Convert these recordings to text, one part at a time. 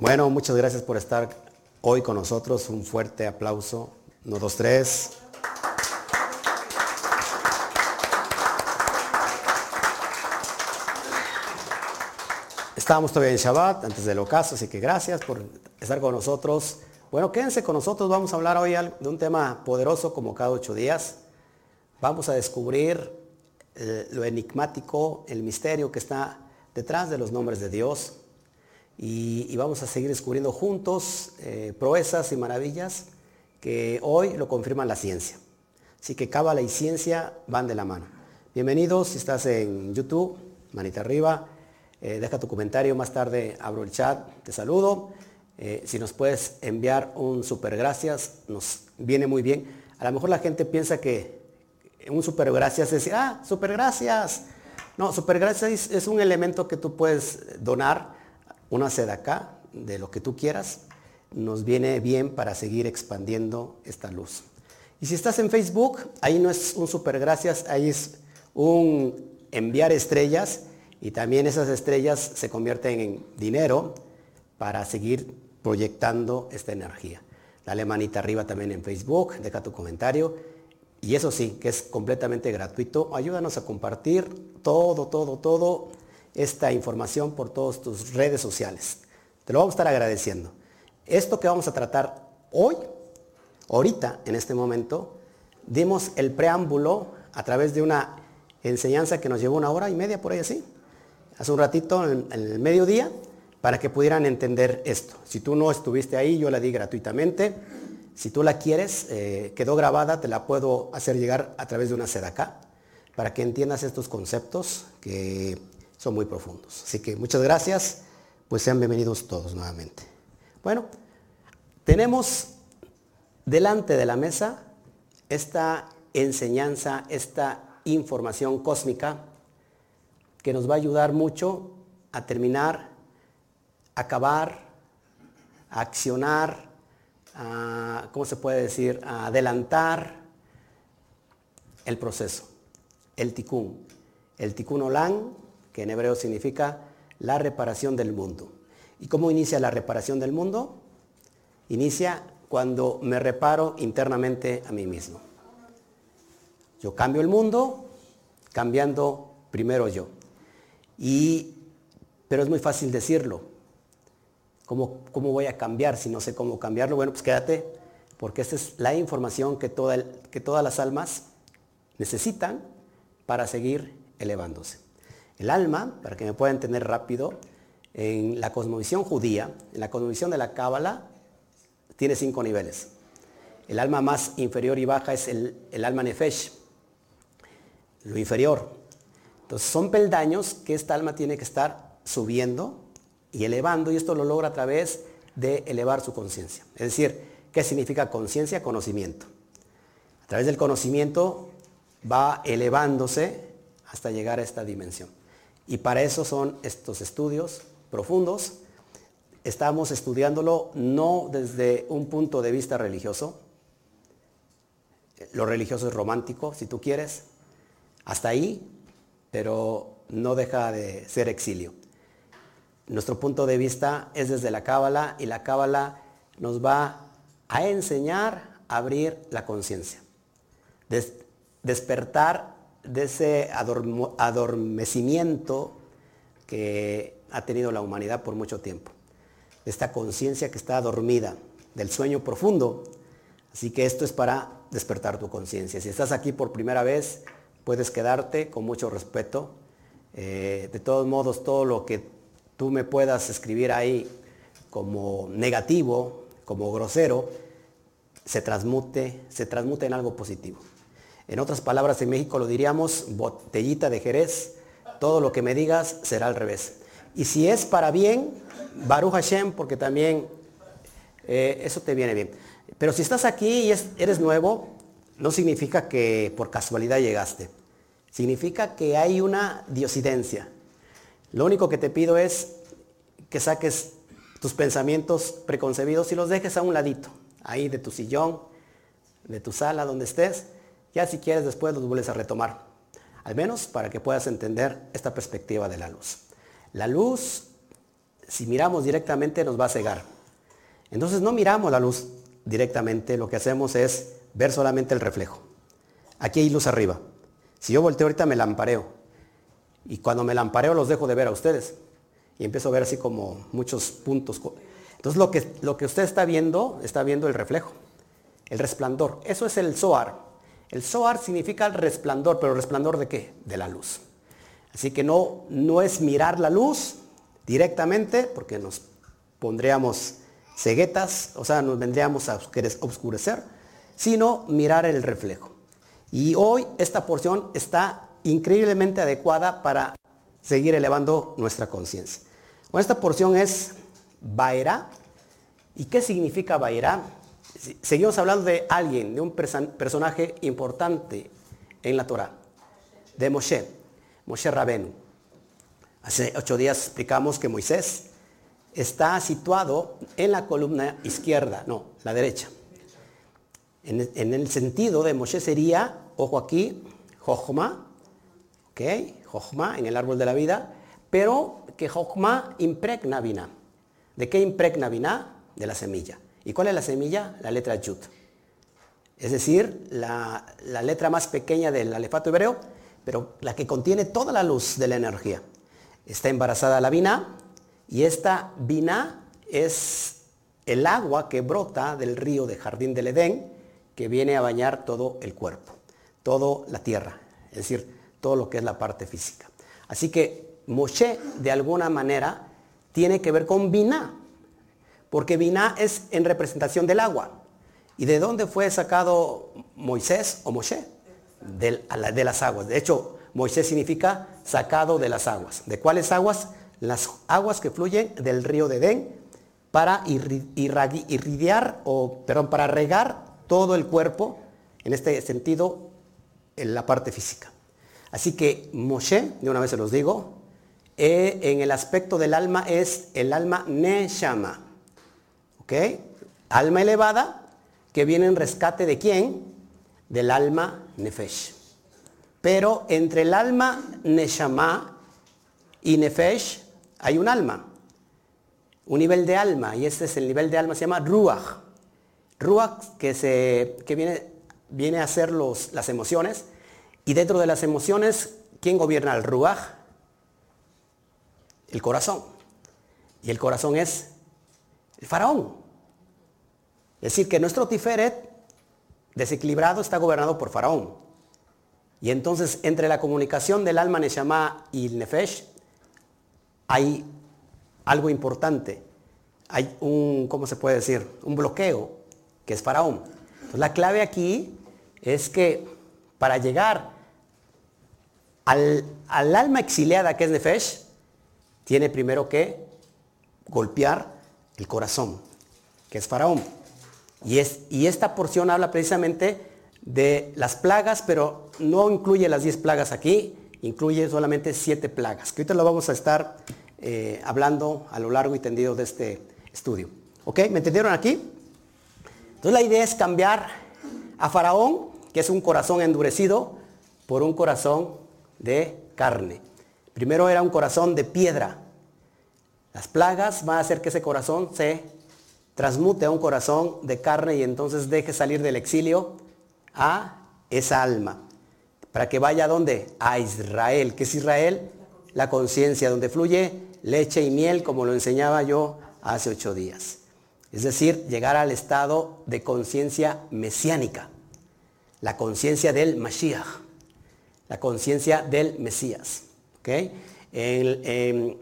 Bueno, muchas gracias por estar hoy con nosotros. Un fuerte aplauso. Uno, dos, tres. Estábamos todavía en Shabbat, antes del ocaso, así que gracias por estar con nosotros. Bueno, quédense con nosotros, vamos a hablar hoy de un tema poderoso como cada ocho días. Vamos a descubrir eh, lo enigmático, el misterio que está detrás de los nombres de Dios. Y, vamos a seguir descubriendo juntos eh, proezas y maravillas que hoy lo confirman la ciencia. Así que cábala y ciencia van de la mano. Bienvenidos, si estás en YouTube, manita arriba, eh, deja tu comentario, más tarde abro el chat, te saludo. Eh, si nos puedes enviar un super gracias, nos viene muy bien. A lo mejor la gente piensa que un super gracias es decir, ah, super gracias. No, super gracias es un elemento que tú puedes donar, una seda acá, de lo que tú quieras. Nos viene bien para seguir expandiendo esta luz. Y si estás en Facebook, ahí no es un super gracias, ahí es un enviar estrellas y también esas estrellas se convierten en dinero para seguir proyectando esta energía. Dale manita arriba también en Facebook, deja tu comentario. Y eso sí, que es completamente gratuito. Ayúdanos a compartir todo, todo, todo esta información por todas tus redes sociales. Te lo vamos a estar agradeciendo. Esto que vamos a tratar hoy, ahorita, en este momento, dimos el preámbulo a través de una enseñanza que nos llevó una hora y media por ahí así hace un ratito en, el mediodía para que pudieran entender esto. Si tú no estuviste ahí, yo la di gratuitamente. Si tú la quieres, eh, quedó grabada, te la puedo hacer llegar a través de una acá para que entiendas estos conceptos que son muy profundos. Así que muchas gracias, pues sean bienvenidos todos nuevamente. Bueno, tenemos delante de la mesa esta enseñanza, esta información cósmica que nos va a ayudar mucho a terminar, acabar, a accionar, ¿cómo se puede decir?, a adelantar el proceso, el tikkun. El tikkun olam, que en hebreo significa la reparación del mundo. ¿Y cómo inicia la reparación del mundo? Inicia cuando me reparo internamente a mí mismo. Yo cambio el mundo cambiando primero yo. Y, pero es muy fácil decirlo. ¿Cómo, ¿Cómo voy a cambiar si no sé cómo cambiarlo? Bueno, pues quédate, porque esta es la información que, toda que todas las almas necesitan para seguir elevándose. El alma, para que me puedan entender rápido, en la cosmovisión judía, en la cosmovisión de la Cábala, tiene cinco niveles. El alma más inferior y baja es el, el alma nefesh, lo inferior. Entonces son peldaños que esta alma tiene que estar subiendo y elevando y esto lo logra a través de elevar su conciencia. Es decir, ¿qué significa conciencia? Conocimiento. A través del conocimiento va elevándose hasta llegar a esta dimensión. Y para eso son estos estudios profundos. Estamos estudiándolo no desde un punto de vista religioso. Lo religioso es romántico, si tú quieres. Hasta ahí pero no deja de ser exilio. Nuestro punto de vista es desde la Cábala y la Cábala nos va a enseñar a abrir la conciencia, despertar de ese adormecimiento que ha tenido la humanidad por mucho tiempo, esta conciencia que está dormida, del sueño profundo. Así que esto es para despertar tu conciencia. Si estás aquí por primera vez, puedes quedarte con mucho respeto. Eh, de todos modos, todo lo que tú me puedas escribir ahí como negativo, como grosero, se transmute, se transmute en algo positivo. En otras palabras, en México lo diríamos botellita de Jerez, todo lo que me digas será al revés. Y si es para bien, Baruch Hashem, porque también eh, eso te viene bien. Pero si estás aquí y eres nuevo, no significa que por casualidad llegaste. Significa que hay una diosidencia. Lo único que te pido es que saques tus pensamientos preconcebidos y los dejes a un ladito, ahí de tu sillón, de tu sala, donde estés. Ya si quieres después los vuelves a retomar. Al menos para que puedas entender esta perspectiva de la luz. La luz si miramos directamente nos va a cegar. Entonces no miramos la luz directamente, lo que hacemos es ver solamente el reflejo. Aquí hay luz arriba. Si yo volteo ahorita me lampareo. Y cuando me lampareo los dejo de ver a ustedes. Y empiezo a ver así como muchos puntos. Entonces lo que, lo que usted está viendo, está viendo el reflejo, el resplandor. Eso es el Zohar. El Zohar significa el resplandor, pero resplandor de qué? De la luz. Así que no, no es mirar la luz directamente, porque nos pondríamos ceguetas, o sea, nos vendríamos a oscurecer, sino mirar el reflejo. Y hoy esta porción está increíblemente adecuada para seguir elevando nuestra conciencia. Bueno, esta porción es Baera. ¿Y qué significa Baera? Seguimos hablando de alguien, de un personaje importante en la Torah, de Moshe, Moshe Rabenu. Hace ocho días explicamos que Moisés está situado en la columna izquierda, no, la derecha. En, el sentido de Moshe sería, ojo aquí, Jochma, ¿ok? Jochma en el árbol de la vida, pero que Jochma impregna Binah. ¿De qué impregna Binah? De la semilla. ¿Y cuál es la semilla? La letra Yud. Es decir, la, letra más pequeña del alefato hebreo, pero la que contiene toda la luz de la energía. Está embarazada la Binah, y esta vina es el agua que brota del río de Jardín del Edén, que viene a bañar todo el cuerpo, toda la tierra, es decir, todo lo que es la parte física. Así que Moshe, de alguna manera, tiene que ver con vina, porque vina es en representación del agua. ¿Y de dónde fue sacado Moisés o Moshe? De, las aguas. De hecho, Moisés significa sacado de las aguas. ¿De cuáles aguas? las aguas que fluyen del río de Edén para irradiar o, perdón, para regar todo el cuerpo, en este sentido, en la parte física. Así que Moshe, de una vez se los digo, eh, en el aspecto del alma es el alma Neshama. ¿Ok? Alma elevada que viene en rescate de quién? Del alma Nefesh. Pero entre el alma Neshama y Nefesh hay un alma, un nivel de alma, y este es el nivel de alma, se llama Ruach. Ruach que, se, que viene, viene a ser los, las emociones, y dentro de las emociones, ¿quién gobierna el Ruach? El corazón. Y el corazón es el faraón. Es decir, que nuestro Tiferet desequilibrado está gobernado por faraón. Y entonces entre la comunicación del alma Neshama y el Nefesh hay algo importante. Hay un, ¿cómo se puede decir? Un bloqueo, que es Faraón. la clave aquí es que para llegar al, alma exiliada que es Nefesh, tiene primero que golpear el corazón, que es Faraón. Y, es, y esta porción habla precisamente de las plagas, pero no incluye las 10 plagas aquí, incluye solamente siete plagas, que ahorita lo vamos a estar eh, hablando a lo largo y tendido de este estudio. ¿Ok? ¿Me entendieron aquí? Entonces la idea es cambiar a Faraón, que es un corazón endurecido, por un corazón de carne. Primero era un corazón de piedra. Las plagas van a hacer que ese corazón se transmute a un corazón de carne y entonces deje salir del exilio a esa alma. Para que vaya a dónde? A Israel. ¿Qué es Israel? La conciencia, donde fluye leche y miel, como lo enseñaba yo hace ocho días. Es decir, llegar al estado de conciencia mesiánica, la conciencia del Mashiach, la conciencia del Mesías. En,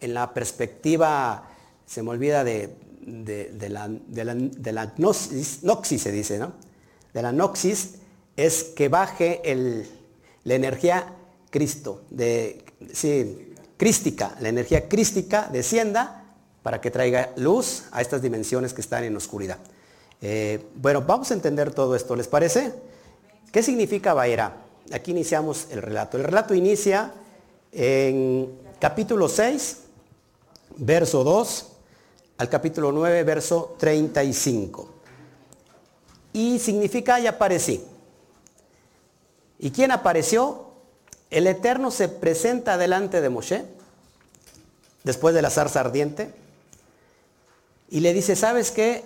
la perspectiva, se me olvida de, la, de la, gnosis, noxis se dice, ¿no? De la noxis es que baje la energía Cristo, de, sí, crística, la energía crística descienda para que traiga luz a estas dimensiones que están en oscuridad. Eh, bueno, vamos a entender todo esto, ¿les parece? ¿Qué significa Baera? Aquí iniciamos el relato. El relato inicia en capítulo 6, verso 2, al capítulo 9, verso 35. Y significa y aparecí. ¿Y quién apareció? El Eterno se presenta delante de Moshe después de la zarza ardiente, y le dice, ¿sabes qué?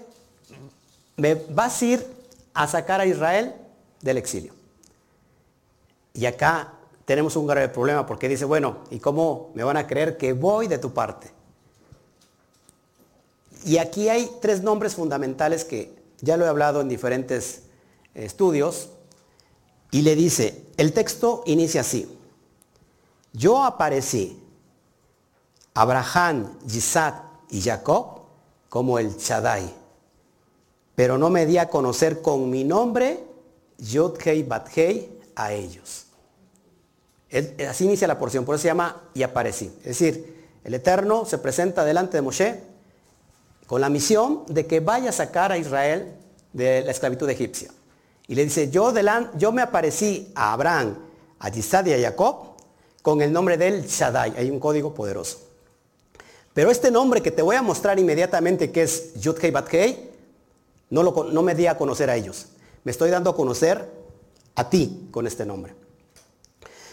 Me vas a ir a sacar a Israel del exilio. Y acá tenemos un grave problema porque dice, bueno, ¿y cómo me van a creer que voy de tu parte? Y aquí hay tres nombres fundamentales que ya lo he hablado en diferentes estudios. Y le dice, el texto inicia así. Yo aparecí, Abraham, Isaac y Jacob, como el Shaddai. Pero no me di a conocer con mi nombre, Yod Hei Bat Hei, a ellos. así inicia la porción, por eso se llama y aparecí. Es decir, el Eterno se presenta delante de Moshe con la misión de que vaya a sacar a Israel de la esclavitud egipcia. Y le dice, yo, yo me aparecí a Abraham, a Isaac y a Jacob con el nombre del Shaddai. Hay un código poderoso. Pero este nombre que te voy a mostrar inmediatamente, que es Yud Hei Bat no, no me di a conocer a ellos. Me estoy dando a conocer a ti con este nombre.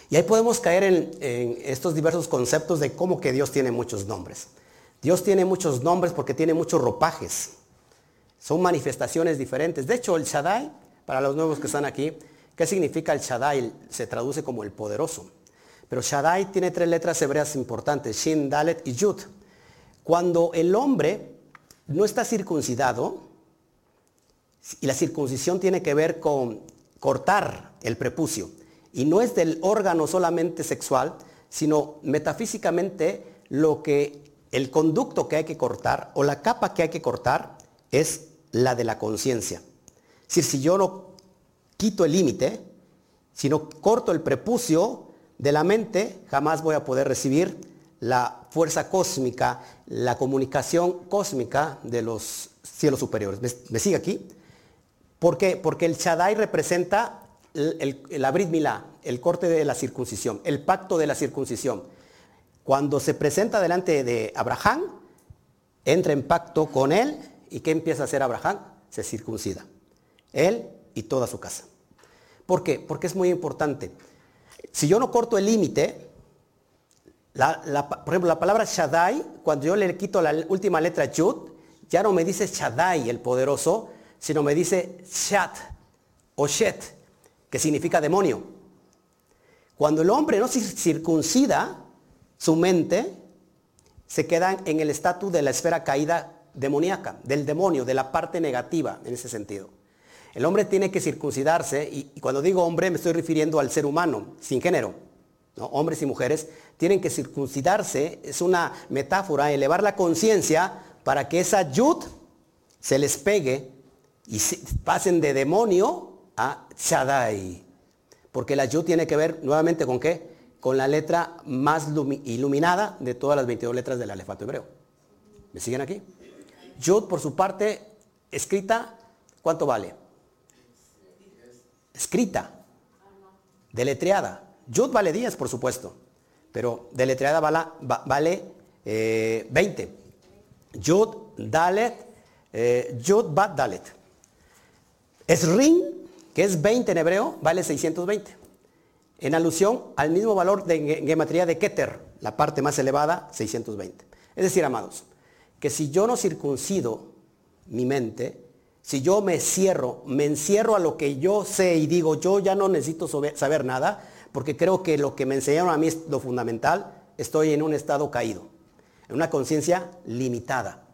Y ahí podemos caer en, estos diversos conceptos de cómo que Dios tiene muchos nombres. Dios tiene muchos nombres porque tiene muchos ropajes. Son manifestaciones diferentes. De hecho, el Shaddai, para los nuevos que están aquí, ¿qué significa el Shaddai? Se traduce como el poderoso. Pero Shaddai tiene tres letras hebreas importantes, Shin, Dalet y Yud. Cuando el hombre no está circuncidado, y la circuncisión tiene que ver con cortar el prepucio, y no es del órgano solamente sexual, sino metafísicamente lo que el conducto que hay que cortar o la capa que hay que cortar es la de la conciencia. Es decir, si yo no quito el límite, si no corto el prepucio de la mente, jamás voy a poder recibir la fuerza cósmica, la comunicación cósmica de los cielos superiores. ¿Me, sigue aquí? ¿Por qué? Porque el Shaddai representa el, el, Abrit Milá, el corte de la circuncisión, el pacto de la circuncisión. Cuando se presenta delante de Abraham, entra en pacto con él y ¿qué empieza a hacer Abraham? Se circuncida. Él y toda su casa. ¿Por qué? Porque es muy importante. Si yo no corto el límite, por ejemplo, la palabra Shaddai, cuando yo le quito la última letra Yud, ya no me dice Shaddai, el poderoso, sino me dice Shat o Shet, que significa demonio. Cuando el hombre no circuncida su mente, se queda en el estatus de la esfera caída demoníaca, del demonio, de la parte negativa en ese sentido. El hombre tiene que circuncidarse, y, cuando digo hombre me estoy refiriendo al ser humano, sin género hombres y mujeres, tienen que circuncidarse, es una metáfora, elevar la conciencia para que esa yud se les pegue y pasen de demonio a Shaddai. Porque la yud tiene que ver nuevamente con qué? Con la letra más iluminada de todas las 22 letras del alefato hebreo. ¿Me siguen aquí? Yud, por su parte, escrita, ¿cuánto vale? Escrita, deletreada. Yud vale 10, por supuesto, pero deletreada vale, vale 20. Eh, Yud, Dalet, eh, Yud, Bat, Dalet. Esrin, que es 20 en hebreo, vale 620. En alusión al mismo valor de gematría de Keter, la parte más elevada, 620. Es decir, amados, que si yo no circuncido mi mente, si yo me cierro, me encierro a lo que yo sé y digo, yo ya no necesito saber nada, porque creo que lo que me enseñaron a mí es lo fundamental, estoy en un estado caído, en una conciencia limitada.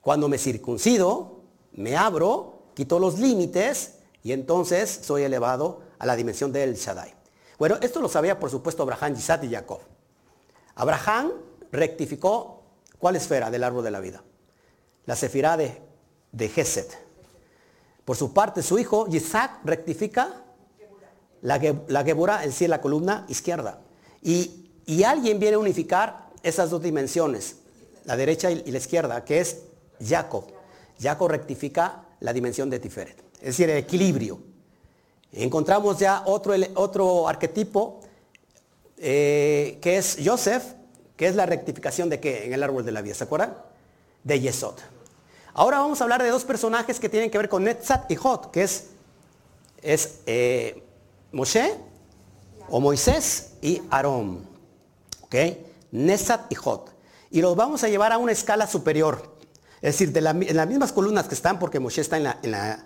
Cuando me circuncido, me abro, quito los límites y entonces soy elevado a la dimensión del Shaddai. Bueno, esto lo sabía por supuesto Abraham, Isaac y Jacob. Abraham rectificó cuál esfera del árbol de la vida. La sefirá de, de Geset. Por su parte, su hijo Isaac rectifica la, la Gebura en sí la columna izquierda. Y, alguien viene a unificar esas dos dimensiones, la derecha y, la izquierda, que es Jacob. Jacob rectifica la dimensión de Tiferet, es decir, el equilibrio. Encontramos ya otro, otro arquetipo eh, que es Joseph, que es la rectificación de qué en el árbol de la vida, ¿se acuerdan? De Yesod. Ahora vamos a hablar de dos personajes que tienen que ver con Netzat y Hot, que es, es eh, Moshe o Moisés y Aarón. ¿Ok? Nesat y Jot. y los vamos a llevar a una escala superior. Es decir, de en las mismas columnas que están, porque Moshe está en la, en la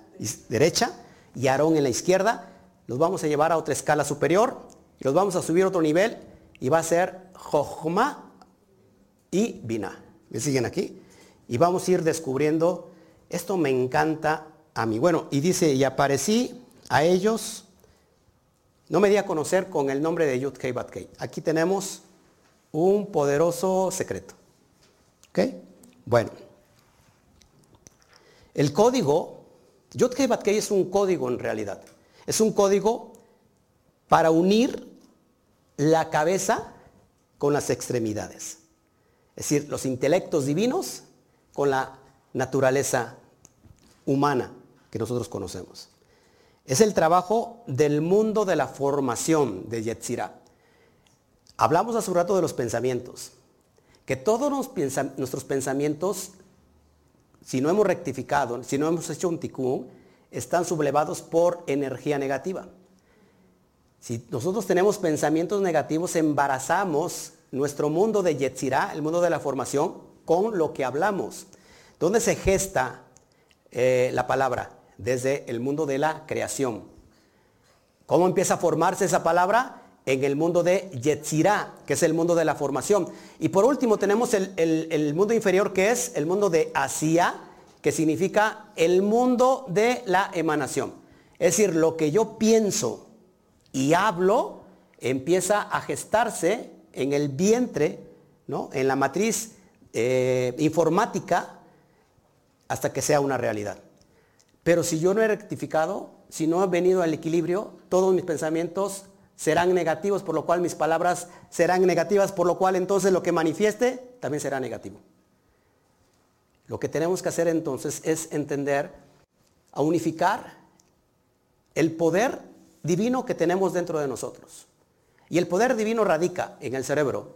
derecha y Aarón en la izquierda, los vamos a llevar a otra escala superior los vamos a subir a otro nivel y va a ser Jochma y Bina. ¿Me siguen aquí? Y vamos a ir descubriendo, esto me encanta a mí. Bueno, y dice, y aparecí a ellos, no me di a conocer con el nombre de Yud Kei. Aquí tenemos un poderoso secreto. ¿Ok? Bueno. El código, Yud Kei Bat Kei es un código en realidad. Es un código para unir la cabeza con las extremidades. Es decir, los intelectos divinos con la naturaleza humana que nosotros conocemos. Es el trabajo del mundo de la formación de Yetzirah. Hablamos hace un rato de los pensamientos. Que todos nuestros pensamientos, si no hemos rectificado, si no hemos hecho un tikkun, están sublevados por energía negativa. Si nosotros tenemos pensamientos negativos, embarazamos nuestro mundo de Yetzirah, el mundo de la formación, con lo que hablamos. ¿Dónde se gesta eh, la palabra? Desde el mundo de la creación. ¿Cómo empieza a formarse esa palabra? En el mundo de Yetzirah, que es el mundo de la formación. Y por último tenemos el, el mundo inferior, que es el mundo de Asia, que significa el mundo de la emanación. Es decir, lo que yo pienso y hablo empieza a gestarse en el vientre, ¿no? en la matriz eh, informática, hasta que sea una realidad. Pero si yo no he rectificado, si no he venido al equilibrio, todos mis pensamientos serán negativos, por lo cual mis palabras serán negativas, por lo cual entonces lo que manifieste también será negativo. Lo que tenemos que hacer entonces es entender, a unificar el poder divino que tenemos dentro de nosotros. Y el poder divino radica en el cerebro,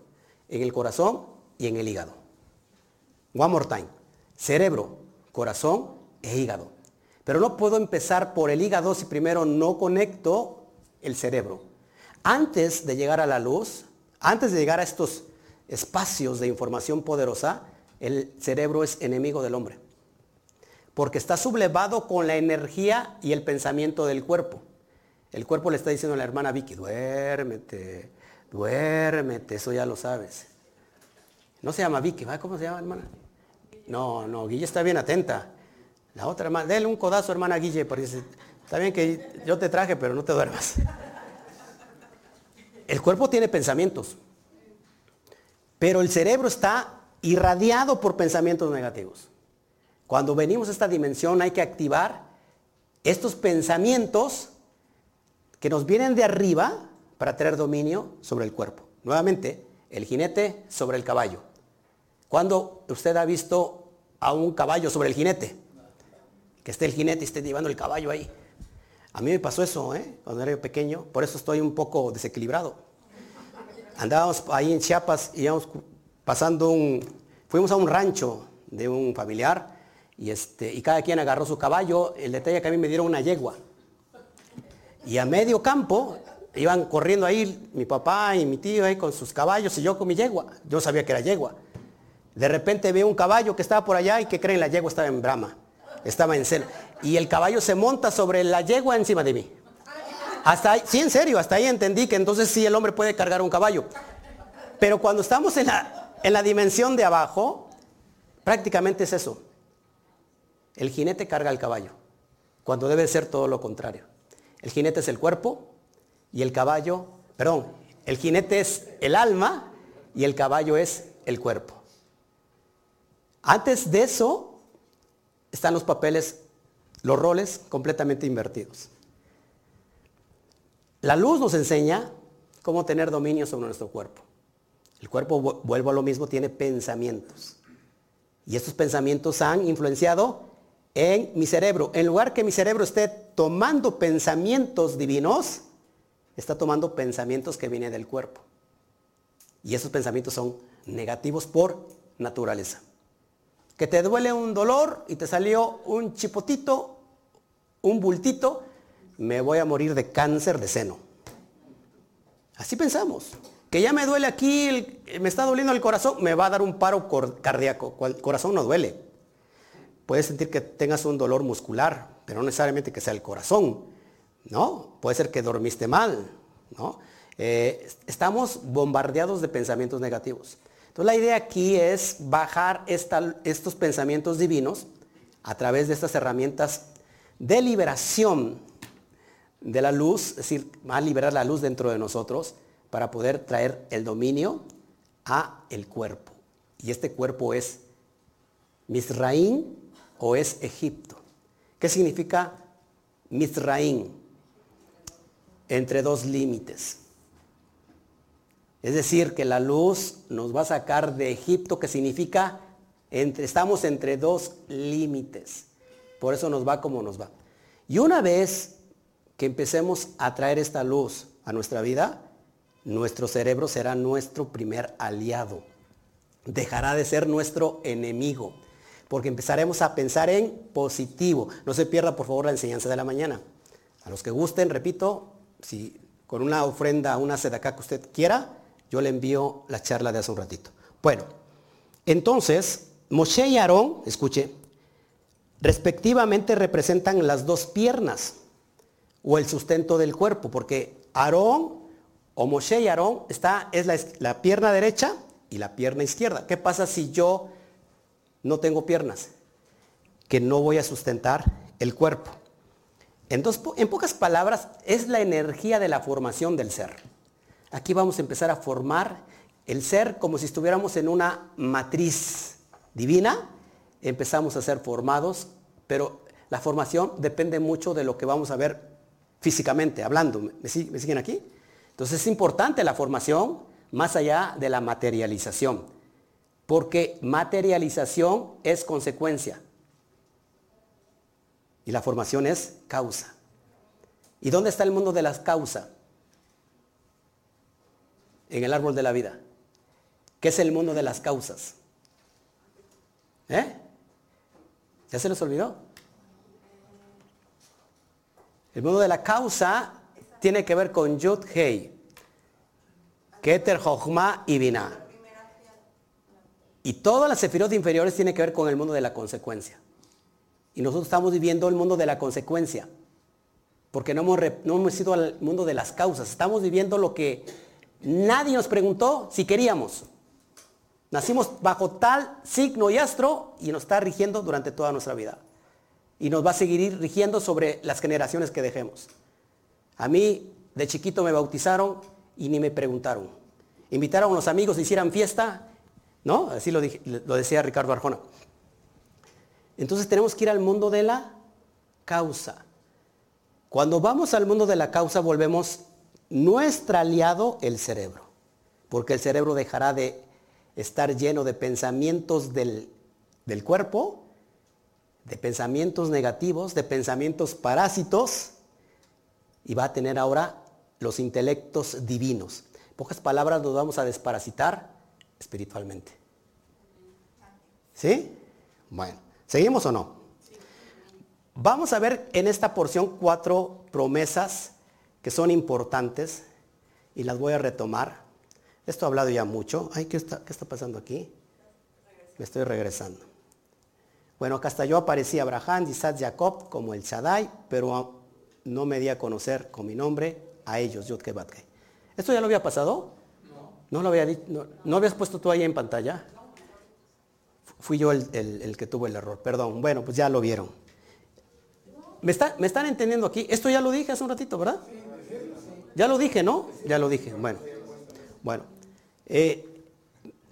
en el corazón y en el hígado. One more time. Cerebro, corazón e hígado. Pero no puedo empezar por el hígado si primero no conecto el cerebro. Antes de llegar a la luz, antes de llegar a estos espacios de información poderosa, el cerebro es enemigo del hombre. Porque está sublevado con la energía y el pensamiento del cuerpo. El cuerpo le está diciendo a la hermana Vicky, duérmete, duérmete, eso ya lo sabes. No se llama Vicky, ¿cómo se llama hermana? No, no, Guille está bien atenta. La otra hermana, déle un codazo hermana Guille, porque está bien que yo te traje, pero no te duermas. El cuerpo tiene pensamientos, pero el cerebro está irradiado por pensamientos negativos. Cuando venimos a esta dimensión hay que activar estos pensamientos que nos vienen de arriba para tener dominio sobre el cuerpo. Nuevamente, el jinete sobre el caballo. ¿Cuándo usted ha visto a un caballo sobre el jinete? Que esté el jinete y esté llevando el caballo ahí. A mí me pasó eso, ¿eh? cuando era pequeño, por eso estoy un poco desequilibrado. Andábamos ahí en Chiapas íbamos pasando un, fuimos a un rancho de un familiar y, este, y cada quien agarró su caballo. El detalle que a mí me dieron una yegua. Y a medio campo iban corriendo ahí mi papá y mi tío ahí con sus caballos y yo con mi yegua. Yo sabía que era yegua. De repente veo un caballo que estaba por allá y que creen la yegua estaba en brama. Estaba en celo. Y el caballo se monta sobre la yegua encima de mí. Hasta ahí, sí, en serio, hasta ahí entendí que entonces sí el hombre puede cargar un caballo. Pero cuando estamos en la, en la dimensión de abajo, prácticamente es eso. El jinete carga al caballo, cuando debe ser todo lo contrario. El jinete es el cuerpo y el caballo, perdón, el jinete es el alma y el caballo es el cuerpo. Antes de eso están los papeles, los roles completamente invertidos. La luz nos enseña cómo tener dominio sobre nuestro cuerpo. El cuerpo, vuelvo a lo mismo, tiene pensamientos. Y estos pensamientos han influenciado en mi cerebro. En lugar que mi cerebro esté tomando pensamientos divinos, está tomando pensamientos que vienen del cuerpo. Y esos pensamientos son negativos por naturaleza. Que te duele un dolor y te salió un chipotito, un bultito, me voy a morir de cáncer de seno. Así pensamos. Que ya me duele aquí, me está doliendo el corazón, me va a dar un paro cardíaco. El corazón no duele. Puedes sentir que tengas un dolor muscular, pero no necesariamente que sea el corazón. ¿No? Puede ser que dormiste mal. ¿No? Eh, estamos bombardeados de pensamientos negativos. Entonces la idea aquí es bajar estos pensamientos divinos a través de estas herramientas de liberación de la luz, es decir, a liberar la luz dentro de nosotros para poder traer el dominio a el cuerpo. Y este cuerpo es Misraín o es Egipto. ¿Qué significa Misraín? Entre dos límites. Es decir, que la luz nos va a sacar de Egipto, que significa estamos entre dos límites. Por eso nos va como nos va. Y una vez que empecemos a traer esta luz a nuestra vida, nuestro cerebro será nuestro primer aliado. Dejará de ser nuestro enemigo, porque empezaremos a pensar en positivo. No se pierda, por favor, la enseñanza de la mañana. A los que gusten, repito, si con una ofrenda, una acá que usted quiera, yo le envío la charla de hace un ratito. Bueno, entonces, Moshe y Aarón, escuche, respectivamente representan las dos piernas o el sustento del cuerpo, porque Aarón o Moshe y Aarón está, es la, pierna derecha y la pierna izquierda. ¿Qué pasa si yo no tengo piernas? Que no voy a sustentar el cuerpo. En pocas palabras, es la energía de la formación del ser. Aquí vamos a empezar a formar el ser como si estuviéramos en una matriz divina. Empezamos a ser formados, pero la formación depende mucho de lo que vamos a ver físicamente, hablando. ¿Me, siguen aquí? Entonces es importante la formación más allá de la materialización, porque materialización es consecuencia y la formación es causa. ¿Y dónde está el mundo de las causas? En el árbol de la vida, que es el mundo de las causas. ¿Eh? ¿Ya se les olvidó? El mundo de la causa tiene que ver con Yud Hei, Keter, Jochma y Binah. Y todas las sefirot inferiores tienen que ver con el mundo de la consecuencia. Y nosotros estamos viviendo el mundo de la consecuencia. Porque no hemos, no hemos ido al mundo de las causas. Estamos viviendo lo que Nadie nos preguntó si queríamos. Nacimos bajo tal signo y astro y nos está rigiendo durante toda nuestra vida. Y nos va a seguir rigiendo sobre las generaciones que dejemos. A mí de chiquito me bautizaron y ni me preguntaron. Invitaron a los amigos, hicieran fiesta, ¿no? Así lo, lo decía Ricardo Arjona. Entonces tenemos que ir al mundo de la causa. Cuando vamos al mundo de la causa volvemos nuestro aliado el cerebro, porque el cerebro dejará de estar lleno de pensamientos del, del cuerpo, de pensamientos negativos, de pensamientos parásitos, y va a tener ahora los intelectos divinos. En pocas palabras nos vamos a desparasitar espiritualmente. ¿Sí? Bueno, ¿seguimos o no? Vamos a ver en esta porción cuatro promesas que son importantes y las voy a retomar. Esto he hablado ya mucho. Ay, ¿qué está, qué está pasando aquí? Me estoy regresando. Bueno, acá hasta yo aparecí Abraham, Isaac, Jacob como el Shaddai, pero no me di a conocer con mi nombre a ellos, Batke. ¿Esto ya lo había pasado? No. ¿No lo había dicho? No, habías puesto tú ahí en pantalla? Fui yo el, el, que tuvo el error, perdón. Bueno, pues ya lo vieron. ¿Me, está, ¿Me están entendiendo aquí? Esto ya lo dije hace un ratito, ¿verdad? Ya lo dije, ¿no? Ya lo dije. Bueno, bueno. Eh,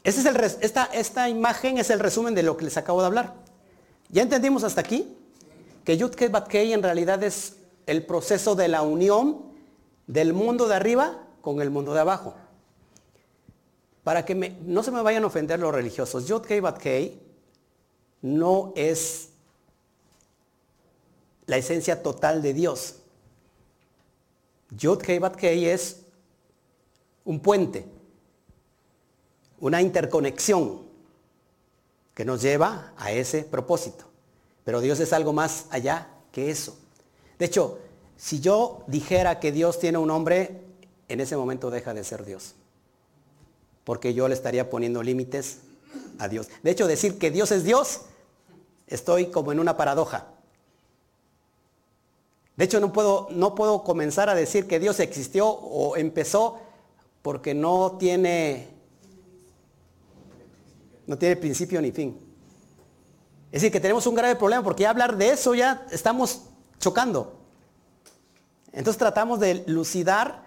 esta, imagen es el resumen de lo que les acabo de hablar. ¿Ya entendimos hasta aquí? Que Yudke Batkei en realidad es el proceso de la unión del mundo de arriba con el mundo de abajo. Para que no se me vayan a ofender los religiosos, Yudke Batkei no es la esencia total de Dios. Yod Kei Bat Kei es un puente, una interconexión que nos lleva a ese propósito. Pero Dios es algo más allá que eso. De hecho, si yo dijera que Dios tiene un nombre, en ese momento deja de ser Dios. porque yo le estaría poniendo límites a Dios. De hecho, decir que Dios es Dios, estoy como en una paradoja. De hecho, no puedo, no puedo comenzar a decir que Dios existió o empezó porque no tiene, no tiene principio ni fin. Es decir, que tenemos un grave problema porque ya hablar de eso ya estamos chocando. Entonces tratamos de lucidar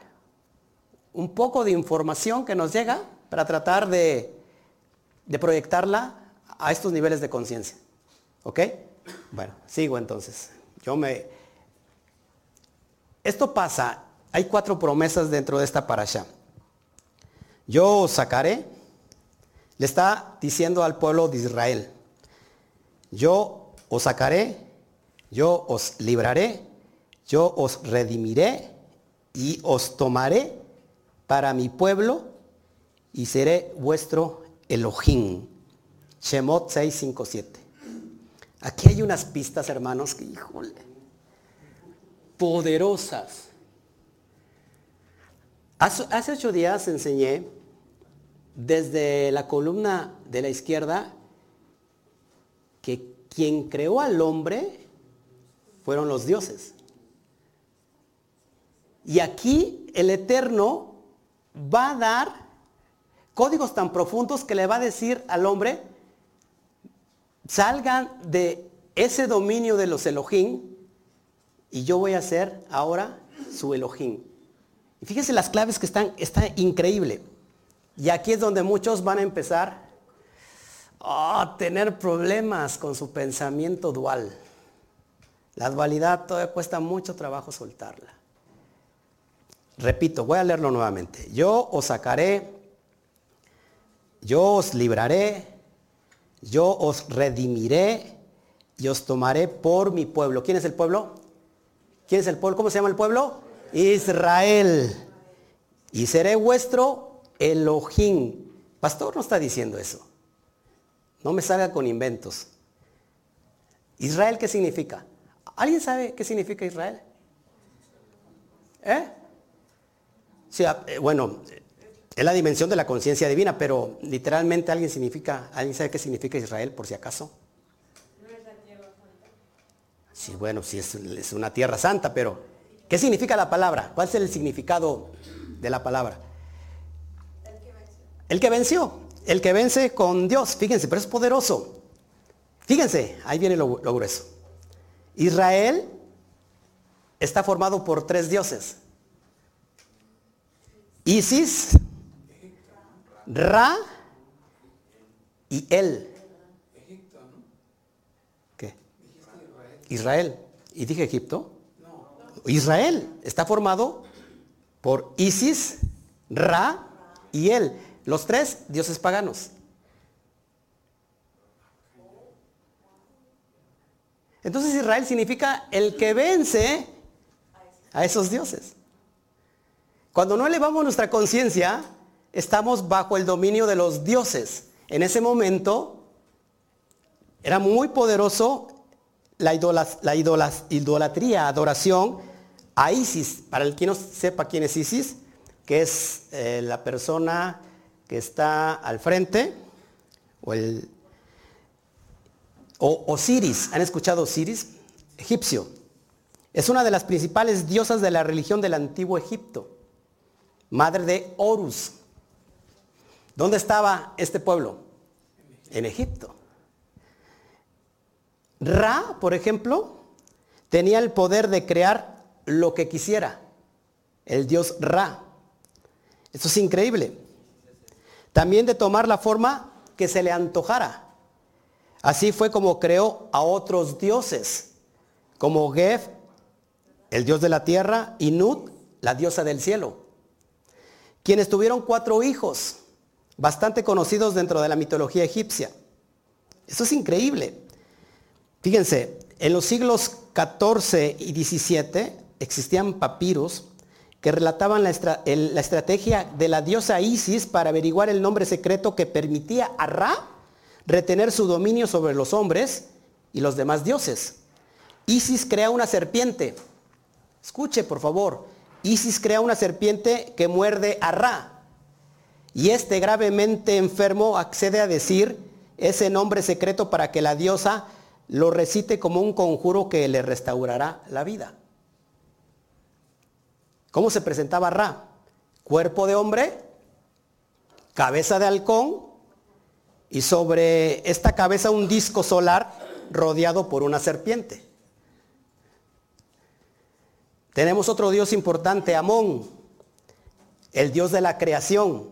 un poco de información que nos llega para tratar de, de proyectarla a estos niveles de conciencia. ¿Ok? Bueno, sigo entonces. Yo me... Esto pasa, hay cuatro promesas dentro de esta parasha. Yo os sacaré, le está diciendo al pueblo de Israel, yo os sacaré, yo os libraré, yo os redimiré y os tomaré para mi pueblo y seré vuestro Elohim. Shemot 657. Aquí hay unas pistas, hermanos, que híjole, poderosas. Hace ocho días enseñé desde la columna de la izquierda que quien creó al hombre fueron los dioses. Y aquí el Eterno va a dar códigos tan profundos que le va a decir al hombre, salgan de ese dominio de los Elohim y yo voy a ser ahora su Elohim. Y fíjense las claves que están, está increíble. Y aquí es donde muchos van a empezar a tener problemas con su pensamiento dual. La dualidad todavía cuesta mucho trabajo soltarla. Repito, voy a leerlo nuevamente. Yo os sacaré yo os libraré, yo os redimiré y os tomaré por mi pueblo. ¿Quién es el pueblo? ¿Quién es el pueblo? ¿Cómo se llama el pueblo? Israel. Y seré vuestro Elohim. Pastor no está diciendo eso. No me salga con inventos. Israel, ¿qué significa? ¿Alguien sabe qué significa Israel? ¿Eh? Sí, ah, eh, bueno, es la dimensión de la conciencia divina, pero literalmente alguien significa, alguien sabe qué significa Israel por si acaso. ¿No es la tierra santa? Bueno, sí es, una tierra santa, pero ¿qué significa la palabra? ¿Cuál es el significado de la palabra? El que venció. El que el vence con Dios, fíjense, pero es poderoso. Fíjense, ahí viene lo grueso. Israel está formado por tres dioses. Isis, Ra y él. Israel. ¿Y dije Egipto? Israel está formado por Isis, Ra y él. Los tres dioses paganos. Entonces Israel significa el que vence a esos dioses. Cuando no elevamos nuestra conciencia, estamos bajo el dominio de los dioses. En ese momento era muy poderoso la, idolatría, adoración a Isis. Para el que no sepa quién es Isis, que es eh, la persona que está al frente, o el o Osiris, ¿han escuchado Osiris? Egipcio. Es una de las principales diosas de la religión del antiguo Egipto, madre de Horus, ¿Dónde estaba este pueblo? En Egipto. Ra, por ejemplo, tenía el poder de crear lo que quisiera. El dios Ra. Eso es increíble. También de tomar la forma que se le antojara. Así fue como creó a otros dioses, como Gef, el dios de la tierra, y Nut, la diosa del cielo, quienes tuvieron cuatro hijos bastante conocidos dentro de la mitología egipcia. Eso es increíble. Fíjense, en los siglos XIV y XVII existían papiros que relataban la, la, estrategia de la diosa Isis para averiguar el nombre secreto que permitía a Ra retener su dominio sobre los hombres y los demás dioses. Isis crea una serpiente. Escuche, por favor. Isis crea una serpiente que muerde a Ra y este gravemente enfermo accede a decir ese nombre secreto para que la diosa lo recite como un conjuro que le restaurará la vida. ¿Cómo se presentaba Ra? Cuerpo de hombre, cabeza de halcón y sobre esta cabeza un disco solar rodeado por una serpiente. Tenemos otro dios importante, Amón, el dios de la creación,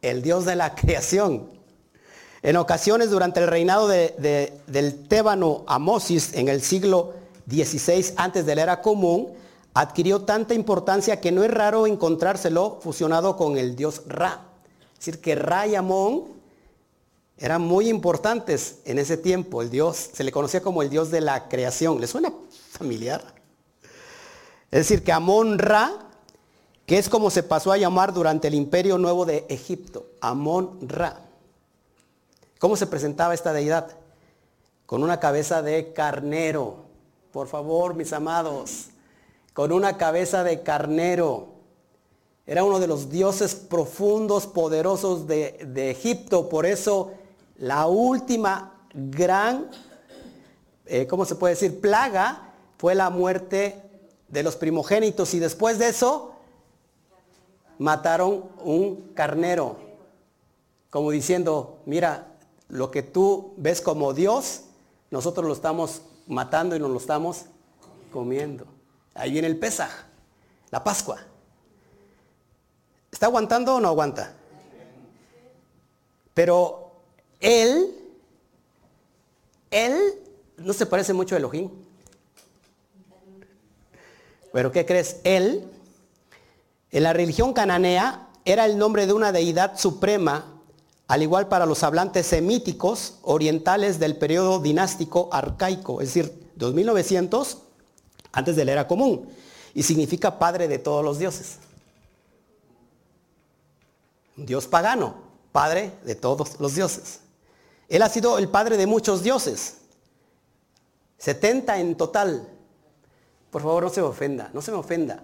el dios de la creación. En ocasiones durante el reinado del tébano Amosis en el siglo XVI antes de la era común, adquirió tanta importancia que no es raro encontrárselo fusionado con el dios Ra. Es decir, que Ra y Amón eran muy importantes en ese tiempo. El dios se le conocía como el dios de la creación. ¿Le suena familiar? Es decir, que Amón Ra, que es como se pasó a llamar durante el imperio nuevo de Egipto, Amón Ra. ¿Cómo se presentaba esta deidad? Con una cabeza de carnero. Por favor, mis amados, con una cabeza de carnero. Era uno de los dioses profundos, poderosos de, Egipto. Por eso la última gran, eh, ¿cómo se puede decir? Plaga fue la muerte de los primogénitos. Y después de eso, mataron un carnero. Como diciendo, mira, lo que tú ves como Dios, nosotros lo estamos matando y nos lo estamos comiendo. Ahí viene el Pesaj, la Pascua. ¿Está aguantando o no aguanta? Pero él, él no se parece mucho a Elohim. Pero ¿qué crees? Él, en la religión cananea, era el nombre de una deidad suprema al igual para los hablantes semíticos orientales del periodo dinástico arcaico, es decir, 2900 antes de la era común, y significa padre de todos los dioses. Dios pagano, padre de todos los dioses. Él ha sido el padre de muchos dioses, 70 en total. Por favor, no se me ofenda, no se me ofenda.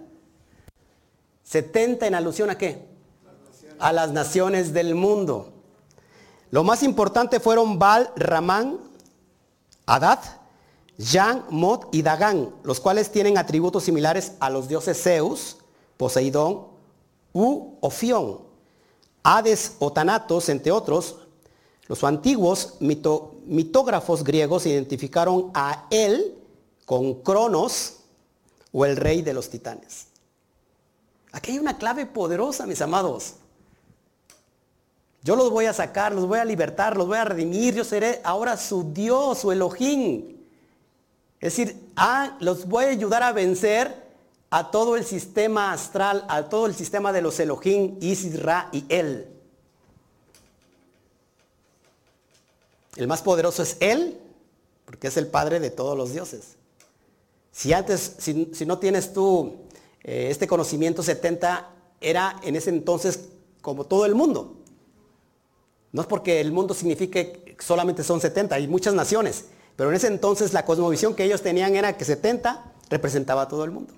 70 en alusión a qué? A las naciones del mundo. Lo más importante fueron Baal, Ramán, Adad, Yan, Mod y Dagán, los cuales tienen atributos similares a los dioses Zeus, Poseidón, U Ofión, Hades o Tanatos, entre otros. Los antiguos mitógrafos griegos identificaron a él con Cronos o el rey de los titanes. Aquí hay una clave poderosa, mis amados. Yo los voy a sacar, los voy a libertar, los voy a redimir. Yo seré ahora su Dios, su Elohim. Es decir, ah, los voy a ayudar a vencer a todo el sistema astral, a todo el sistema de los Elohim, Isis, Ra y Él. El más poderoso es Él, porque es el padre de todos los dioses. Si antes, si, no tienes tú eh, este conocimiento 70, era en ese entonces como todo el mundo. No es porque el mundo signifique que solamente son 70, hay muchas naciones, pero en ese entonces la cosmovisión que ellos tenían era que 70 representaba a todo el mundo.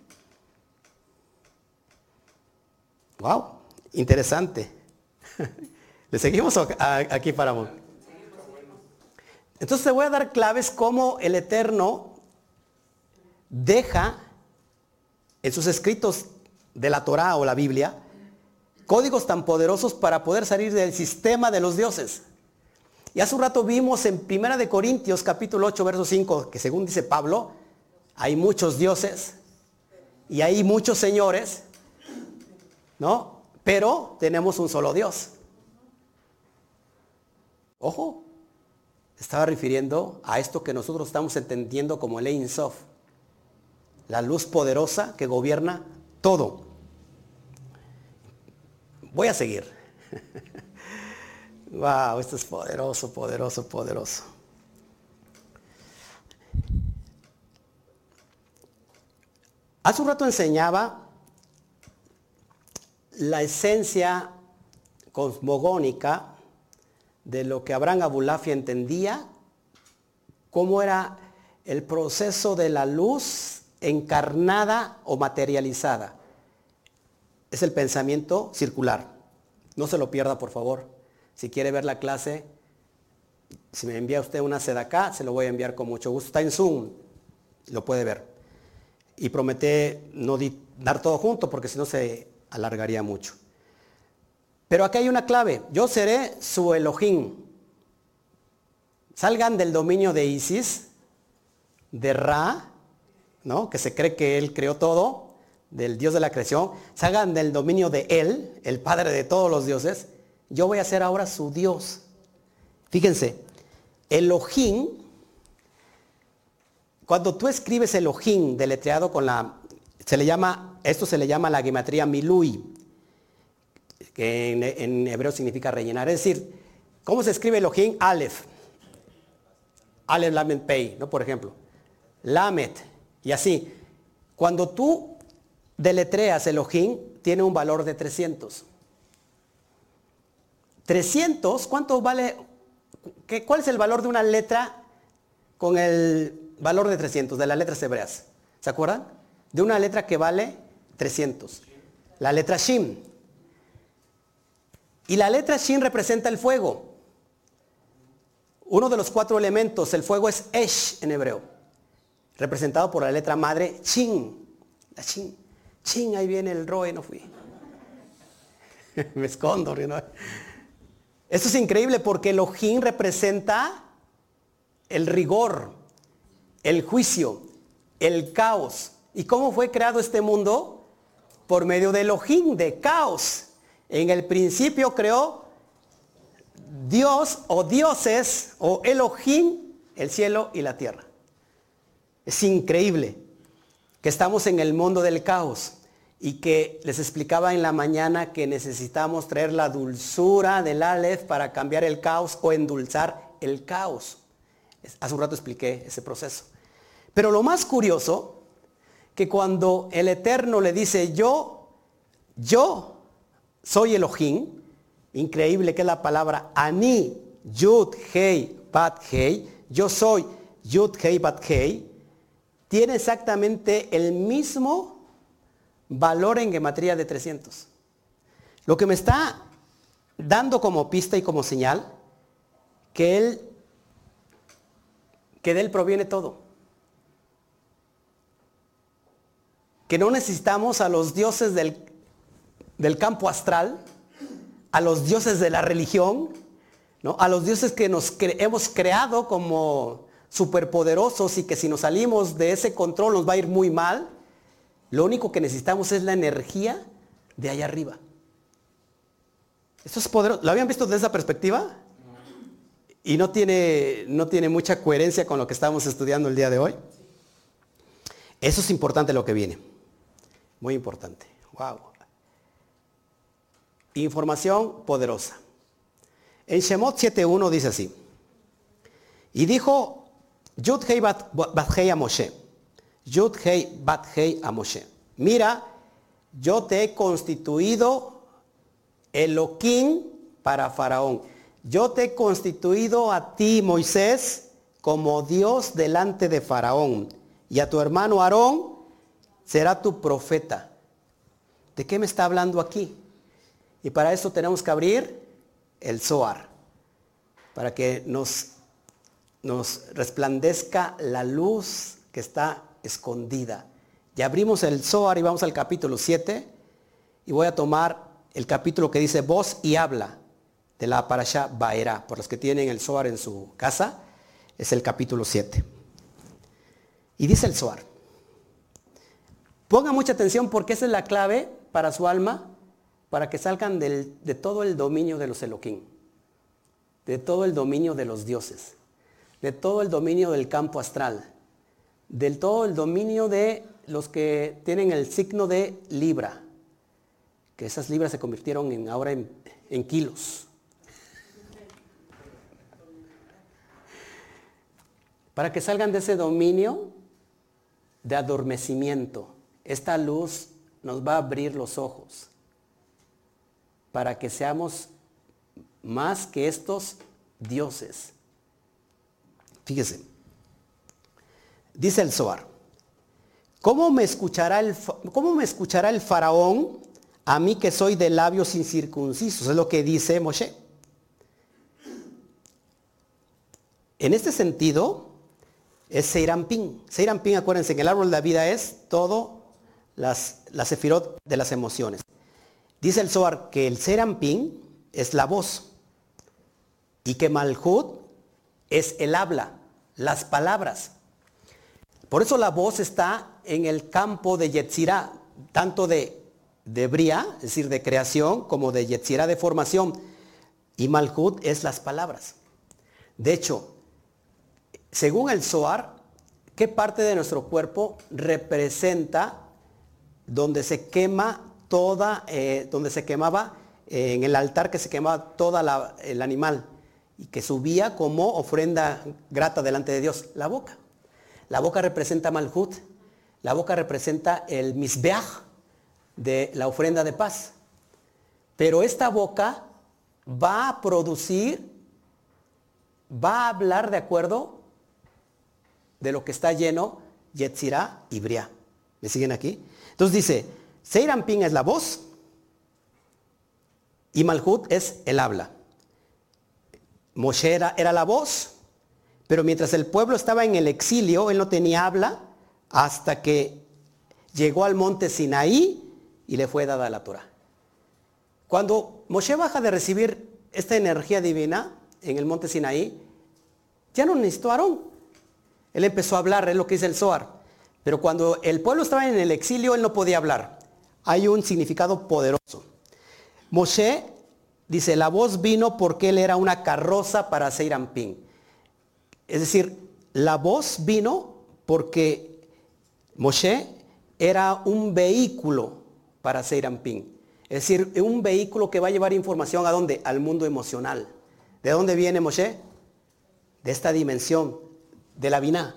Wow, interesante. ¿Le seguimos aquí paramos? Entonces te voy a dar claves cómo el Eterno deja en sus escritos de la Torá o la Biblia códigos tan poderosos para poder salir del sistema de los dioses. Y hace un rato vimos en Primera de Corintios capítulo 8 verso 5 que según dice Pablo, hay muchos dioses y hay muchos señores, ¿no? Pero tenemos un solo Dios. Ojo, estaba refiriendo a esto que nosotros estamos entendiendo como el Ein Sof, la luz poderosa que gobierna todo. Voy a seguir. wow, esto es poderoso, poderoso, poderoso. Hace un rato enseñaba la esencia cosmogónica de lo que Abraham Abulafia entendía, cómo era el proceso de la luz encarnada o materializada es el pensamiento circular. No se lo pierda, por favor. Si quiere ver la clase, si me envía usted una acá, se lo voy a enviar con mucho gusto. Está en Zoom, lo puede ver. Y prometé no dar todo junto porque si no se alargaría mucho. Pero aquí hay una clave. Yo seré su Elohim. Salgan del dominio de Isis, de Ra, ¿no? que se cree que él creó todo, del Dios de la creación. Salgan del dominio de Él, el Padre de todos los dioses. Yo voy a ser ahora su Dios. Fíjense, Elohim, cuando tú escribes Elohim deletreado con la, se le llama, esto se le llama la gematría Milui, que en, hebreo significa rellenar. Es decir, ¿cómo se escribe Elohim? Aleph. Aleph Lamed Pei, ¿no? Por ejemplo. Lamet. Y así. Cuando tú deletreas Elohim, tiene un valor de 300. 300, ¿cuánto vale? ¿Qué, ¿Cuál es el valor de una letra con el valor de 300 de las letras hebreas? ¿Se acuerdan? De una letra que vale 300. La letra Shim. Y la letra Shin representa el fuego. Uno de los cuatro elementos, el fuego es Esh en hebreo, representado por la letra madre Chin. La Chin. Chin, ahí viene el Roe, no fui. Me escondo. ¿no? Esto es increíble porque el Ojin representa el rigor, el juicio, el caos. ¿Y cómo fue creado este mundo? Por medio del Ojin, de caos. En el principio creó Dios o dioses o Elohim, el cielo y la tierra. Es increíble que estamos en el mundo del caos y que les explicaba en la mañana que necesitamos traer la dulzura del Aleph para cambiar el caos o endulzar el caos. Hace un rato expliqué ese proceso. Pero lo más curioso, que cuando el Eterno le dice yo, yo soy Elohim, increíble que es la palabra Ani, Yud, Hei, Bat, Hei, yo soy Yud, Hei, Bat, Hei, tiene exactamente el mismo valor en gematría de 300. Lo que me está dando como pista y como señal que él que de él proviene todo. Que no necesitamos a los dioses del del campo astral, a los dioses de la religión, ¿no? a los dioses que nos hemos creado como superpoderosos y que si nos salimos de ese control nos va a ir muy mal, lo único que necesitamos es la energía de allá arriba. Esto es poderoso. ¿Lo habían visto desde esa perspectiva? Y no tiene, no tiene mucha coherencia con lo que estamos estudiando el día de hoy. Eso es importante lo que viene. Muy importante. Wow. Información poderosa. En Shemot 7.1 dice así. Y dijo Yud Hei a Moshe. Yud Hei a Moshe. Mira, yo te he constituido Elohim para Faraón. Yo te he constituido a ti, Moisés, como Dios delante de Faraón. Y a tu hermano Aarón será tu profeta. ¿De qué me está hablando aquí? Y para eso tenemos que abrir el Zohar, para que nos, nos resplandezca la luz que está escondida. Ya abrimos el Zohar y vamos al capítulo 7 y voy a tomar el capítulo que dice voz y habla de la parasha Baera. Por los que tienen el Zohar en su casa, es el capítulo 7. Y dice el Zohar. Ponga mucha atención porque esa es la clave para su alma para que salgan de todo el dominio de los Elohim, de todo el dominio de los dioses, de todo el dominio del campo astral, del todo el dominio de los que tienen el signo de libra, que esas libras se convirtieron en, ahora en, en kilos. Para que salgan de ese dominio de adormecimiento, esta luz nos va a abrir los ojos para que seamos más que estos dioses. Fíjese, dice el Zohar, ¿cómo me escuchará el, faraón a mí que soy de labios incircuncisos, es lo que dice Moshe. En este sentido, es Seirampín. Seirampín, acuérdense que el árbol de la vida es todo las, las sefirot de las emociones. Dice el Zohar que el Serampín es la voz y que Malhut es el habla, las palabras. Por eso la voz está en el campo de Yetzirah, tanto de, de Bria, es decir, de creación, como de Yetzirah de formación. Y Malhut es las palabras. De hecho, según el Zohar, ¿qué parte de nuestro cuerpo representa donde se quema toda, eh, donde se quemaba eh, en el altar que se quemaba toda el animal y que subía como ofrenda grata delante de Dios? La boca. La boca representa Malhut, la boca representa el misbeach de la ofrenda de paz. Pero esta boca va a producir, va a hablar de acuerdo de lo que está lleno Yetzirah y Bria. ¿Me siguen aquí? Entonces dice, Seirampin es la voz y Malhut es el habla. Moshe era, la voz pero mientras el pueblo estaba en el exilio, él no tenía habla hasta que llegó al monte Sinaí y le fue dada la Torah. Cuando Moshe baja de recibir esta energía divina en el monte Sinaí, ya no necesitó a Aarón. Él empezó a hablar, es lo que dice el Zohar. Pero cuando el pueblo estaba en el exilio, él no podía hablar. Hay un significado poderoso. Moshe dice, la voz vino porque él era una carroza para Seirampín. Es decir, la voz vino porque Moshe era un vehículo para Seirampín. Es decir, un vehículo que va a llevar información a dónde? Al mundo emocional. ¿De dónde viene Moshe? De esta dimensión, de la Binah,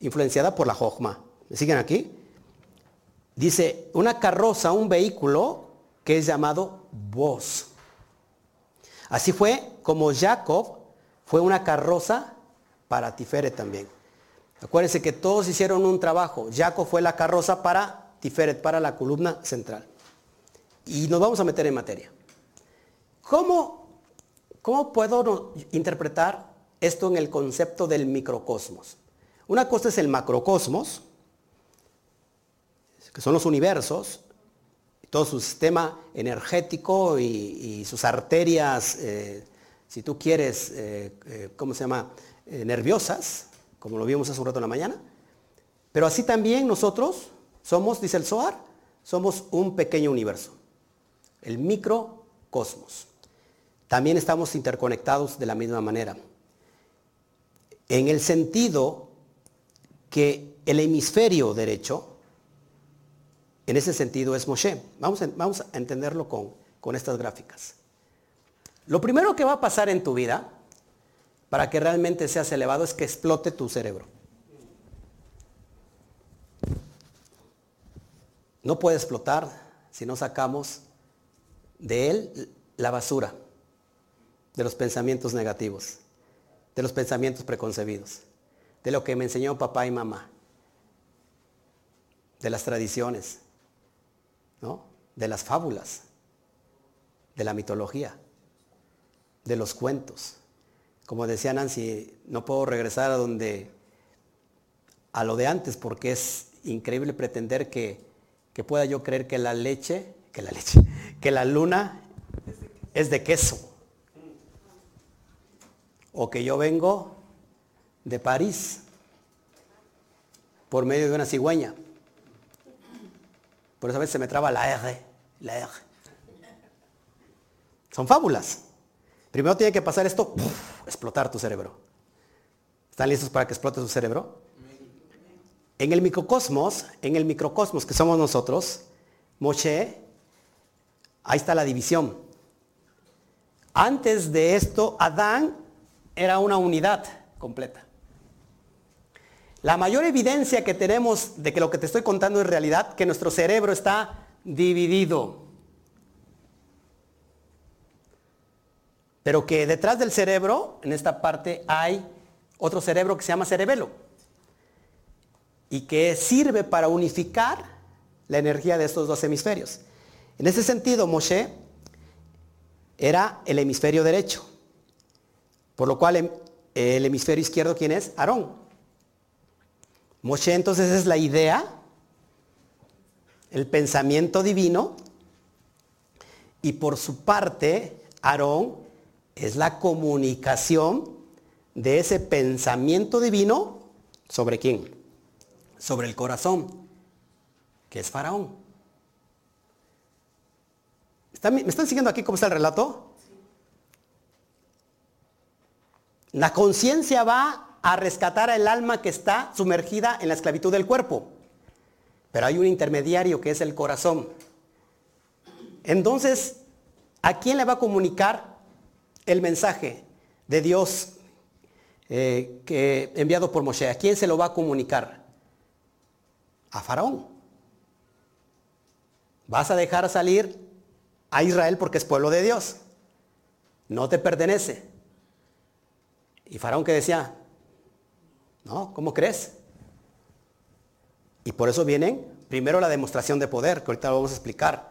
influenciada por la Jochma. ¿Me siguen aquí? Dice, una carroza, un vehículo que es llamado voz. Así fue como Jacob fue una carroza para Tiferet también. Acuérdense que todos hicieron un trabajo. Jaco fue la carroza para Tiferet, para la columna central. Y nos vamos a meter en materia. ¿Cómo, cómo puedo interpretar esto en el concepto del microcosmos? Una cosa es el macrocosmos, que son los universos, todo su sistema energético y, sus arterias eh, si tú quieres, eh, eh, ¿cómo se llama? Nerviosas, como lo vimos hace un rato en la mañana. Pero así también nosotros somos, dice el Zohar, somos un pequeño universo, el microcosmos. También estamos interconectados de la misma manera. En el sentido que el hemisferio derecho, en ese sentido es Moshe. Vamos a, entenderlo con estas gráficas. Lo primero que va a pasar en tu vida para que realmente seas elevado es que explote tu cerebro. No puede explotar si no sacamos de él la basura de los pensamientos negativos, de los pensamientos preconcebidos, de lo que me enseñó papá y mamá, de las tradiciones, de las fábulas, de la mitología de los cuentos. Como decía Nancy, no puedo regresar a donde a lo de antes porque es increíble pretender que, que pueda yo creer que la leche, que la leche, que la luna es de queso. O que yo vengo de París por medio de una cigüeña. Por eso a veces se me traba la R, la R. Son fábulas. Primero tiene que pasar esto, explotar tu cerebro. ¿Están listos para que explote su cerebro? En el microcosmos, en el microcosmos que somos nosotros, Moshe, ahí está la división. Antes de esto, Adán era una unidad completa. La mayor evidencia que tenemos de que lo que te estoy contando es realidad, que nuestro cerebro está dividido. Pero que detrás del cerebro, en esta parte, hay otro cerebro que se llama cerebelo. Y que sirve para unificar la energía de estos dos hemisferios. En ese sentido, Moshe era el hemisferio derecho, por lo cual em, el hemisferio izquierdo, ¿quién es? Aarón. Moshe entonces es la idea, el pensamiento divino, y por su parte, Aarón es la comunicación de ese pensamiento divino sobre quién? Sobre el corazón, que es Faraón. ¿Me están siguiendo aquí cómo está el relato? La conciencia va a rescatar al alma que está sumergida en la esclavitud del cuerpo. Pero hay un intermediario que es el corazón. Entonces, ¿a quién le va a comunicar el mensaje de Dios eh, que, enviado por Moshe? ¿A quién se lo va a comunicar? A Faraón. ¿Vas a dejar salir a Israel porque es pueblo de Dios. No te pertenece. Y Faraón que decía, no, ¿cómo crees? Y por eso vienen primero la demostración de poder, que ahorita lo vamos a explicar.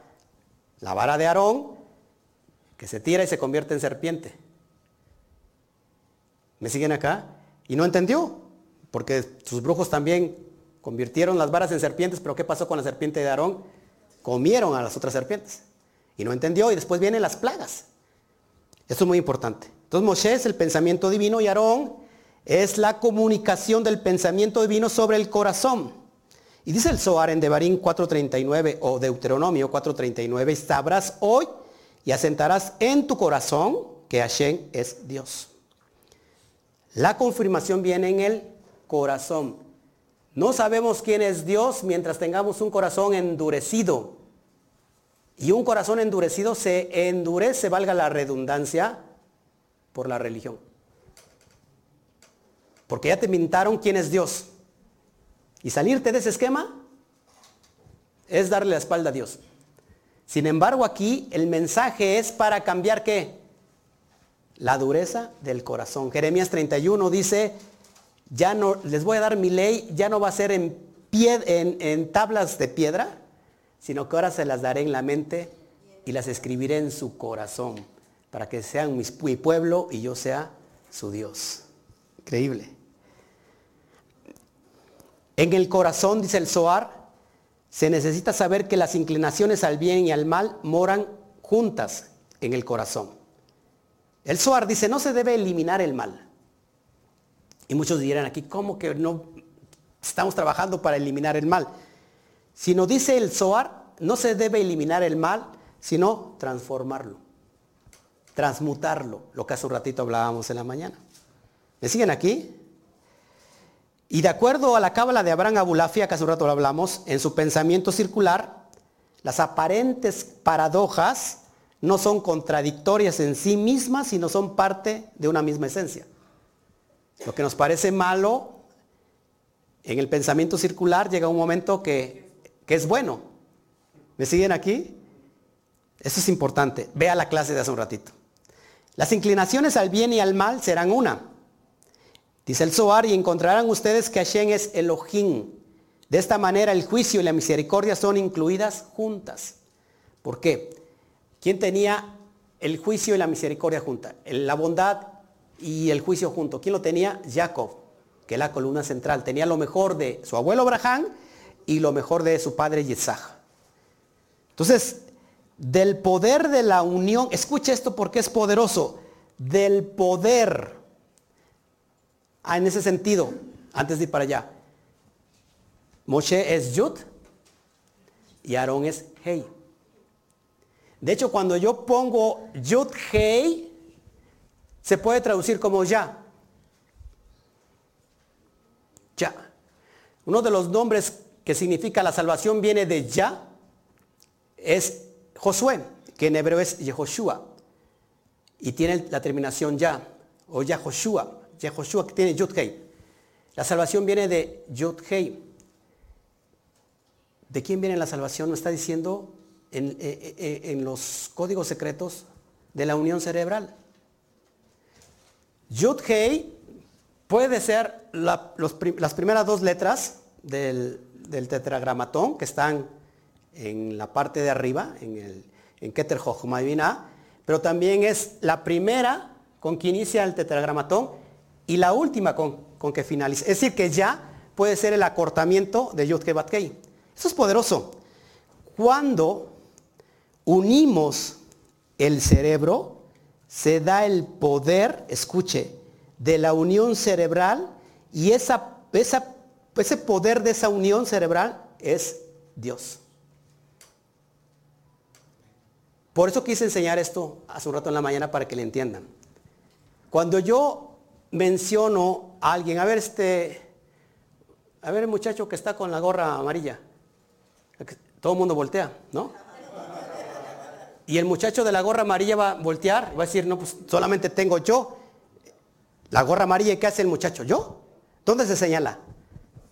La vara de Aarón, que se tira y se convierte en serpiente. ¿Me siguen acá? Y no entendió, porque sus brujos también convirtieron las varas en serpientes, pero ¿qué pasó con la serpiente de Aarón? Comieron a las otras serpientes. Y no entendió y después vienen las plagas. Esto es muy importante. Entonces Moshe es el pensamiento divino y Aarón es la comunicación del pensamiento divino sobre el corazón. Y dice el Zohar en Devarim 4.39 o Deuteronomio 4.39, sabrás hoy y asentarás en tu corazón que Hashem es Dios. La confirmación viene en el corazón. No sabemos quién es Dios mientras tengamos un corazón endurecido. Y un corazón endurecido se endurece, valga la redundancia, por la religión. Porque ya te mintaron quién es Dios. Y salirte de ese esquema es darle la espalda a Dios. Sin embargo, aquí el mensaje es para cambiar qué? La dureza del corazón. Jeremías 31 dice, ya no, les voy a dar mi ley, ya no va a ser en, en, en tablas de piedra, sino que ahora se las daré en la mente y las escribiré en su corazón, para que sean mi pueblo y yo sea su Dios. Increíble. En el corazón, dice el Zohar, se necesita saber que las inclinaciones al bien y al mal moran juntas en el corazón. El Zohar dice, no se debe eliminar el mal. Y muchos dirán aquí, ¿cómo que no estamos trabajando para eliminar el mal? Sino dice el Zohar, no se debe eliminar el mal, sino transformarlo, transmutarlo, lo que hace un ratito hablábamos en la mañana. ¿Me siguen aquí? Y de acuerdo a la cábala de Abraham Abulafia, que hace un rato lo hablamos, en su pensamiento circular, las aparentes paradojas no son contradictorias en sí mismas, sino son parte de una misma esencia. Lo que nos parece malo en el pensamiento circular llega un momento que que es bueno. ¿Me siguen aquí? Eso es importante. Vea la clase de hace un ratito. Las inclinaciones al bien y al mal serán una. Dice el Zohar, y encontrarán ustedes que Hashem es Elohim. De esta manera el juicio y la misericordia son incluidas juntas. ¿Por qué? ¿Quién tenía el juicio y la misericordia juntas? La bondad y el juicio junto. ¿Quién lo tenía? Jacob, que es la columna central. Tenía lo mejor de su abuelo Abraham y lo mejor de su padre Yitzhak. Entonces, del poder de la unión, escucha esto porque es poderoso, del poder, ah, en ese sentido, antes de ir para allá, Moshe es Yud y Aarón es Hei. De hecho, cuando yo pongo Yud Hei, se puede traducir como ya. Ya. Uno de los nombres que significa la salvación viene de Ya, es Josué, que en hebreo es Yehoshua. Y tiene la terminación Ya, o Yahoshua. Yehoshua tiene Yud La salvación viene de Yud ¿De quién viene la salvación? ¿No está diciendo en, eh, eh, eh, los códigos secretos de la unión cerebral. Yud puede ser las primeras dos letras del, tetragramatón que están en la parte de arriba, en, el, en Keter pero también es la primera con que inicia el tetragramatón y la última con, con que finaliza. Es decir, que ya puede ser el acortamiento de Yud Bat Kei. Eso es poderoso. Cuando unimos el cerebro, se da el poder, escuche, de la unión cerebral y esa, ese poder de esa unión cerebral es Dios. Por eso quise enseñar esto hace un rato en la mañana para que le entiendan. Cuando yo menciono a alguien, a ver este, a ver el muchacho que está con la gorra amarilla, todo el mundo voltea, ¿no? Y el muchacho de la gorra amarilla va a voltear, va a decir, no, pues solamente tengo yo. La gorra amarilla, ¿y qué hace el muchacho? ¿Yo? ¿Dónde se señala?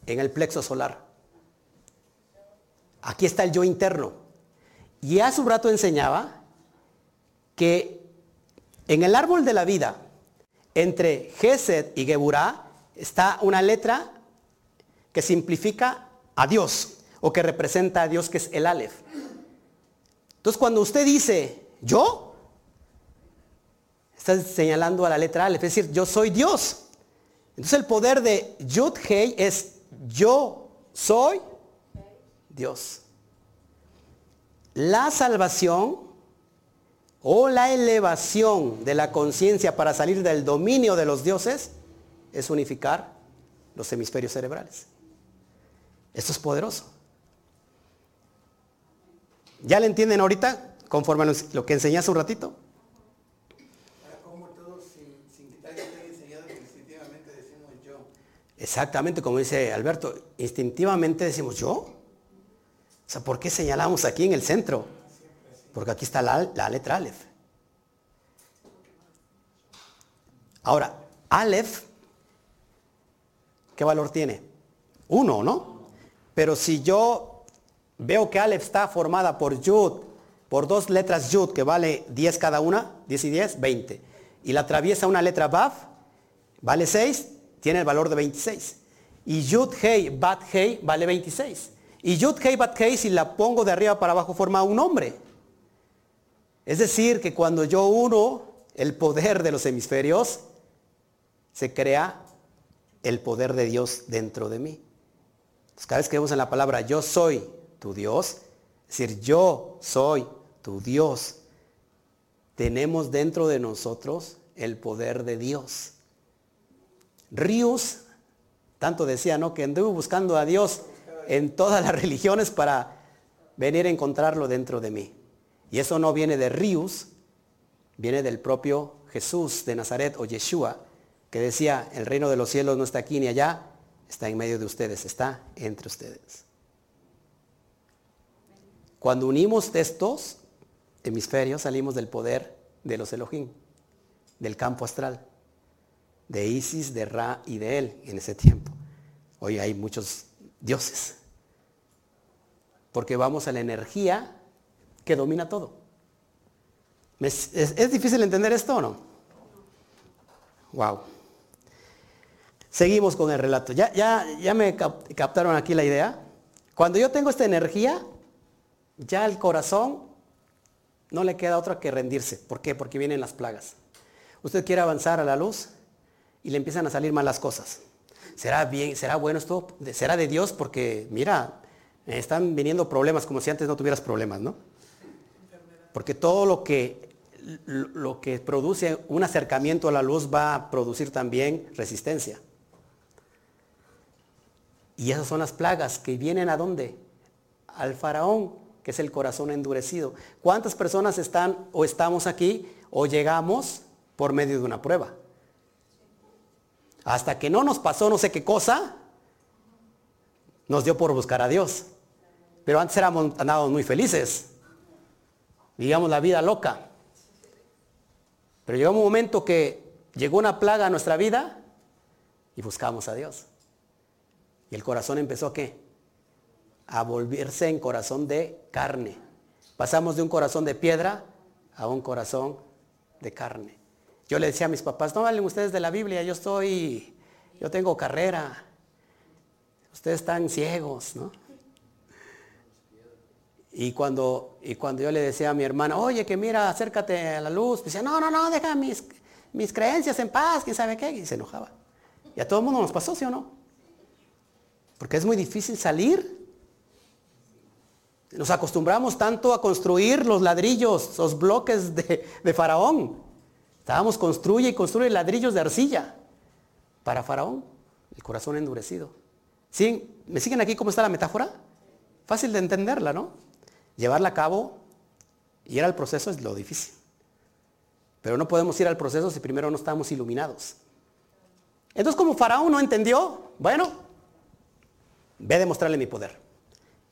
En el plexo solar. Aquí está el yo interno. Y hace un rato enseñaba que en el árbol de la vida, entre Gesed y Geburah, está una letra que simplifica a Dios o que representa a Dios, que es el Aleph. Entonces cuando usted dice, yo, está señalando a la letra Aleph, es decir, yo soy Dios. Entonces el poder de Yud Hei es yo soy Dios. La salvación o la elevación de la conciencia para salir del dominio de los dioses es unificar los hemisferios cerebrales. Esto es poderoso. ¿Ya le entienden ahorita? Conforme a lo que enseñé hace un ratito. Exactamente, como dice Alberto, instintivamente decimos yo. O sea, ¿por qué señalamos aquí en el centro? Porque aquí está la, letra Aleph. Ahora, Aleph, ¿qué valor tiene? Uno, ¿no? Pero si yo veo que Aleph está formada por Yud, por dos letras Yud, que vale 10 cada una, 10 y 10, 20, y la atraviesa una letra Baf, vale 6, tiene el valor de 26. Y Yud Hei Bat Hei vale 26. Y Yud Hei Bat Hei si la pongo de arriba para abajo forma un nombre. Es decir, que cuando yo uno el poder de los hemisferios, se crea el poder de Dios dentro de mí. cada vez que vemos en la palabra yo soy tu Dios, es decir, yo soy tu Dios, tenemos dentro de nosotros el poder de Dios. Rius, tanto decía, ¿no? Que anduve buscando a Dios en todas las religiones para venir a encontrarlo dentro de mí. Y eso no viene de Rius, viene del propio Jesús de Nazaret o Yeshua, que decía, el reino de los cielos no está aquí ni allá, está en medio de ustedes, está entre ustedes. Cuando unimos estos hemisferios, salimos del poder de los Elohim, del campo astral de Isis, de Ra y de él en ese tiempo. Hoy hay muchos dioses. Porque vamos a la energía que domina todo. ¿Es, difícil entender esto o no? Wow. Seguimos con el relato. Ya, ya, ya me captaron aquí la idea. Cuando yo tengo esta energía, ya el corazón no le queda otra que rendirse. ¿Por qué? Porque vienen las plagas. Usted quiere avanzar a la luz, y le empiezan a salir malas cosas. ¿Será bien, será bueno esto? ¿Será de Dios? Porque, mira, están viniendo problemas como si antes no tuvieras problemas, ¿no? Porque todo lo que, lo que produce un acercamiento a la luz va a producir también resistencia. Y esas son las plagas que vienen a dónde? Al faraón, que es el corazón endurecido. ¿Cuántas personas están o estamos aquí o llegamos por medio de una prueba? Hasta que no nos pasó no sé qué cosa, nos dio por buscar a Dios. Pero antes éramos, andábamos muy felices. Vivíamos la vida loca. Pero llegó un momento que llegó una plaga a nuestra vida y buscamos a Dios. Y el corazón empezó a qué? A volverse en corazón de carne. Pasamos de un corazón de piedra a un corazón de carne. Yo le decía a mis papás, no hablen ustedes de la Biblia, yo estoy, yo tengo carrera. Ustedes están ciegos, ¿no? Y cuando, y cuando yo le decía a mi hermana, oye, que mira, acércate a la luz, decía, no, no, no, deja mis, mis creencias en paz, quién sabe qué, y se enojaba. Y a todo el mundo nos pasó, ¿sí o no? Porque es muy difícil salir. Nos acostumbramos tanto a construir los ladrillos, los bloques de, de Faraón. Estábamos construye y construye ladrillos de arcilla para Faraón, el corazón endurecido. ¿Sí? ¿Me siguen aquí cómo está la metáfora? Fácil de entenderla, ¿no? Llevarla a cabo y ir al proceso es lo difícil. Pero no podemos ir al proceso si primero no estamos iluminados. Entonces como Faraón no entendió, bueno, ve a demostrarle mi poder.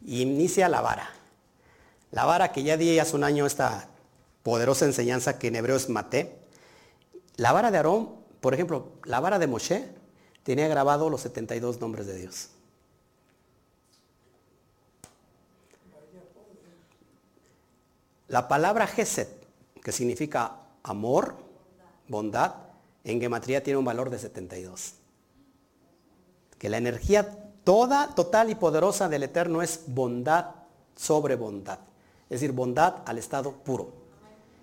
Y inicia la vara. La vara que ya di hace un año esta poderosa enseñanza que en hebreo es maté. La vara de Aarón, por ejemplo, la vara de Moshe tenía grabado los 72 nombres de Dios. La palabra Geset, que significa amor, bondad, en gematría tiene un valor de 72. Que la energía toda, total y poderosa del Eterno es bondad sobre bondad. Es decir, bondad al estado puro.